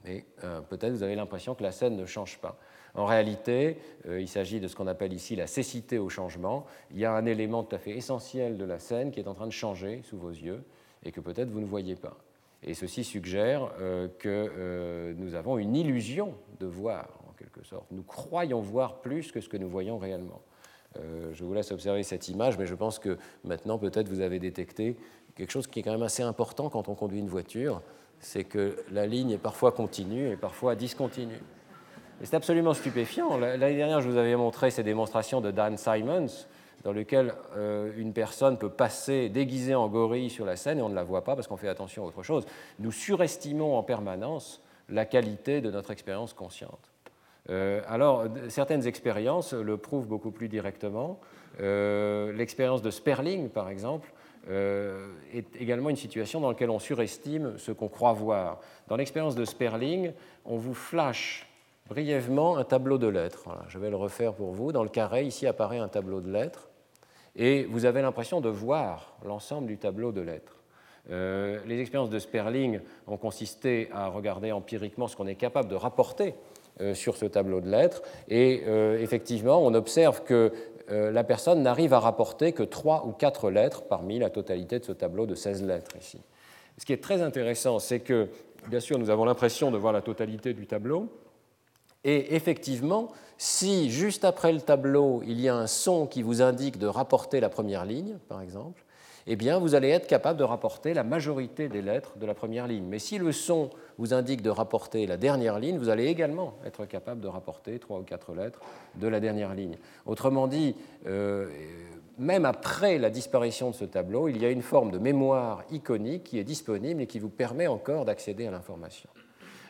Mais peut-être vous avez l'impression que la scène ne change pas. En réalité, il s'agit de ce qu'on appelle ici la cécité au changement. Il y a un élément tout à fait essentiel de la scène qui est en train de changer sous vos yeux et que peut-être vous ne voyez pas. Et ceci suggère euh, que euh, nous avons une illusion de voir, en quelque sorte. Nous croyons voir plus que ce que nous voyons réellement. Euh, je vous laisse observer cette image, mais je pense que maintenant, peut-être, vous avez détecté quelque chose qui est quand même assez important quand on conduit une voiture, c'est que la ligne est parfois continue et parfois discontinue. Et c'est absolument stupéfiant. L'année dernière, je vous avais montré ces démonstrations de Dan Simons, dans lesquelles euh, une personne peut passer déguisée en gorille sur la scène et on ne la voit pas parce qu'on fait attention à autre chose. Nous surestimons en permanence la qualité de notre expérience consciente. Euh, alors, certaines expériences le prouvent beaucoup plus directement. Euh, l'expérience de Sperling, par exemple, est également une situation dans laquelle on surestime ce qu'on croit voir. Dans l'expérience de Sperling, on vous flash brièvement un tableau de lettres. je vais le refaire pour vous. Dans le carré, ici apparaît un tableau de lettres, et vous avez l'impression de voir l'ensemble du tableau de lettres. Euh, les expériences de Sperling ont consisté à regarder empiriquement ce qu'on est capable de rapporter euh, sur ce tableau de lettres, et euh, effectivement, on observe que la personne n'arrive à rapporter que trois ou quatre lettres parmi la totalité de ce tableau de 16 lettres ici. Ce qui est très intéressant, c'est que, bien sûr, nous avons l'impression de voir la totalité du tableau, et effectivement, si juste après le tableau, il y a un son qui vous indique de rapporter la première ligne, par exemple, eh bien, vous allez être capable de rapporter la majorité des lettres de la première ligne. Mais si le son vous indique de rapporter la dernière ligne, vous allez également être capable de rapporter trois ou quatre lettres de la dernière ligne. Autrement dit, euh, même après la disparition de ce tableau, il y a une forme de mémoire iconique qui est disponible et qui vous permet encore d'accéder à l'information.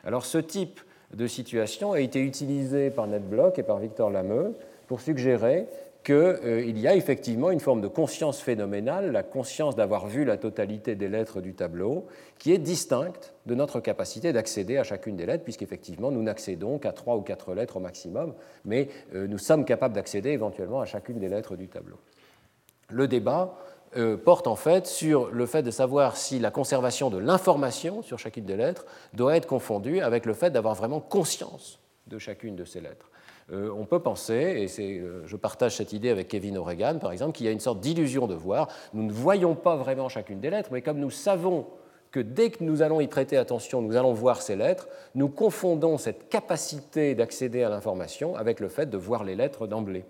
Alors ce type de situation a été utilisé par NetBlock et par Victor Lameux pour suggérer qu'il euh, y a effectivement une forme de conscience phénoménale, la conscience d'avoir vu la totalité des lettres du tableau, qui est distincte de notre capacité d'accéder à chacune des lettres, puisqu'effectivement nous n'accédons qu'à trois ou quatre lettres au maximum, mais euh, nous sommes capables d'accéder éventuellement à chacune des lettres du tableau. Le débat euh, porte en fait sur le fait de savoir si la conservation de l'information sur chacune des lettres doit être confondue avec le fait d'avoir vraiment conscience de chacune de ces lettres. Euh, on peut penser, et euh, je partage cette idée avec Kevin O'Regan par exemple, qu'il y a une sorte d'illusion de voir. Nous ne voyons pas vraiment chacune des lettres, mais comme nous savons que dès que nous allons y prêter attention, nous allons voir ces lettres, nous confondons cette capacité d'accéder à l'information avec le fait de voir les lettres d'emblée.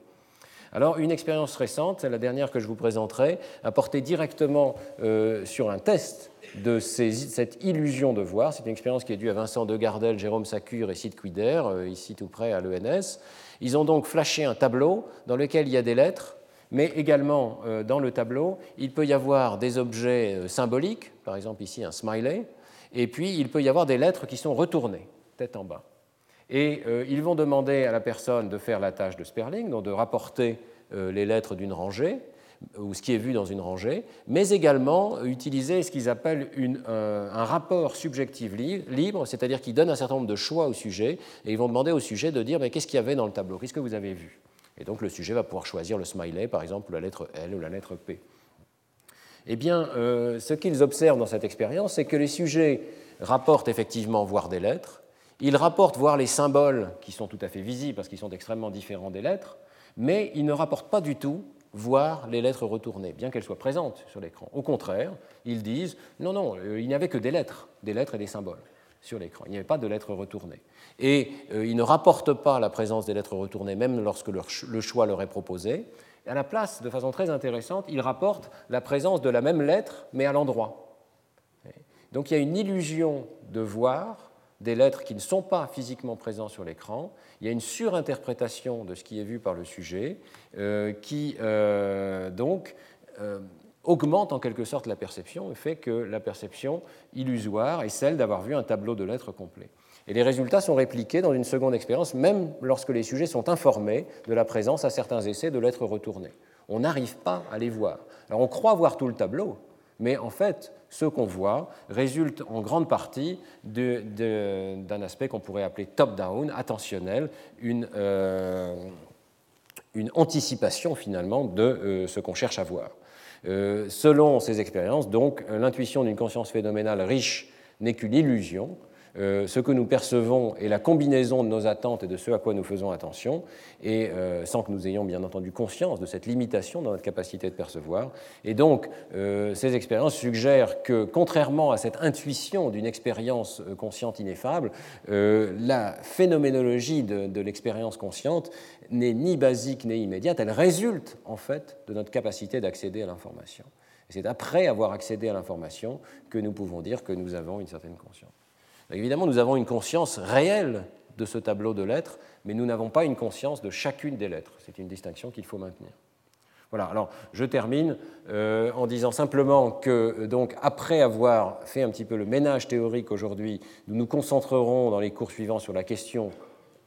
Alors, une expérience récente, la dernière que je vous présenterai, a porté directement euh, sur un test de cette illusion de voir. C'est une expérience qui est due à Vincent de Gardel, Jérôme Sacure et Sid Quider, euh, ici tout près à l'ENS. Ils ont donc flashé un tableau dans lequel il y a des lettres, mais également euh, dans le tableau, il peut y avoir des objets symboliques, par exemple ici un smiley, et puis il peut y avoir des lettres qui sont retournées, tête en bas. Et euh, ils vont demander à la personne de faire la tâche de Sperling, donc de rapporter euh, les lettres d'une rangée, ou ce qui est vu dans une rangée, mais également utiliser ce qu'ils appellent un rapport subjectif libre, c'est-à-dire qu'ils donnent un certain nombre de choix au sujet, et ils vont demander au sujet de dire mais qu'est-ce qu'il y avait dans le tableau, qu'est-ce que vous avez vu? Et donc le sujet va pouvoir choisir le smiley, par exemple, la lettre L ou la lettre P. Eh bien, euh, ce qu'ils observent dans cette expérience, c'est que les sujets rapportent effectivement voir des lettres, il rapporte voir les symboles qui sont tout à fait visibles parce qu'ils sont extrêmement différents des lettres, mais il ne rapporte pas du tout voir les lettres retournées, bien qu'elles soient présentes sur l'écran. Au contraire, ils disent non, non, euh, il n'y avait que des lettres, des lettres et des symboles sur l'écran. Il n'y avait pas de lettres retournées. Et euh, ils ne rapportent pas la présence des lettres retournées, même lorsque le choix leur est proposé. à la place, de façon très intéressante, ils rapportent la présence de la même lettre, mais à l'endroit. Donc il y a une illusion de voir des lettres qui ne sont pas physiquement présentes sur l'écran. Il y a une surinterprétation de ce qui est vu par le sujet euh, qui euh, donc euh, augmente en quelque sorte la perception et fait que la perception illusoire est celle d'avoir vu un tableau de lettres complet. Et les résultats sont répliqués dans une seconde expérience, même lorsque les sujets sont informés de la présence à certains essais de lettres retournées. On n'arrive pas à les voir. Alors on croit voir tout le tableau, mais en fait, ce qu'on voit résulte en grande partie d'un aspect qu'on pourrait appeler top-down, attentionnel, une, euh, anticipation finalement de euh, ce qu'on cherche à voir. Euh, selon ces expériences, donc, l'intuition d'une conscience phénoménale riche n'est qu'une illusion, euh, ce que nous percevons est la combinaison de nos attentes et de ce à quoi nous faisons attention, et euh, sans que nous ayons bien entendu conscience de cette limitation dans notre capacité de percevoir. Et donc, euh, ces expériences suggèrent que, contrairement à cette intuition d'une expérience consciente ineffable, la phénoménologie de, de l'expérience consciente n'est ni basique ni immédiate, elle résulte en fait de notre capacité d'accéder à l'information. C'est après avoir accédé à l'information que nous pouvons dire que nous avons une certaine conscience. Évidemment, nous avons une conscience réelle de ce tableau de lettres, mais nous n'avons pas une conscience de chacune des lettres. C'est une distinction qu'il faut maintenir. Voilà, alors je termine euh, en disant simplement que, donc, après avoir fait un petit peu le ménage théorique aujourd'hui, nous nous concentrerons dans les cours suivants sur la question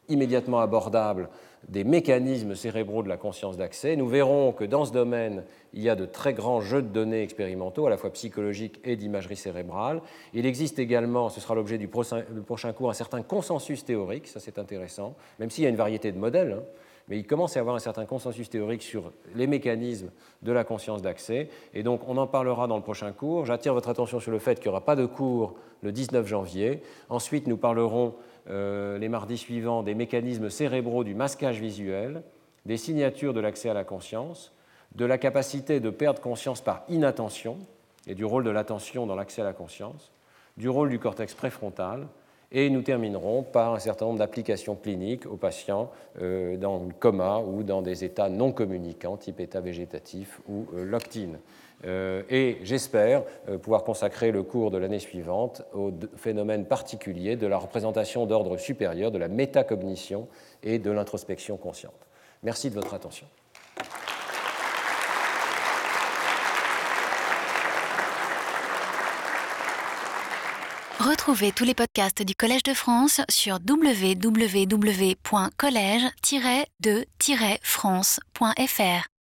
immédiatement abordable des mécanismes cérébraux de la conscience d'accès. Nous verrons que dans ce domaine, il y a de très grands jeux de données expérimentaux, à la fois psychologiques et d'imagerie cérébrale. Il existe également, ce sera l'objet du prochain cours, un certain consensus théorique, ça c'est intéressant, même s'il y a une variété de modèles. Hein, mais il commence à y avoir un certain consensus théorique sur les mécanismes de la conscience d'accès. Et donc, on en parlera dans le prochain cours. J'attire votre attention sur le fait qu'il n'y aura pas de cours le 19 janvier. Ensuite, nous parlerons les mardis suivants des mécanismes cérébraux du masquage visuel, des signatures de l'accès à la conscience, de la capacité de perdre conscience par inattention et du rôle de l'attention dans l'accès à la conscience, du rôle du cortex préfrontal, et nous terminerons par un certain nombre d'applications cliniques aux patients euh, dans le coma ou dans des états non communicants, type état végétatif ou euh, loctine. Euh, et j'espère euh, pouvoir consacrer le cours de l'année suivante au phénomène particulier de la représentation d'ordre supérieur, de la métacognition et de l'introspection consciente. Merci de votre attention. Retrouvez tous les podcasts du Collège de France sur www.collège-de-france.fr.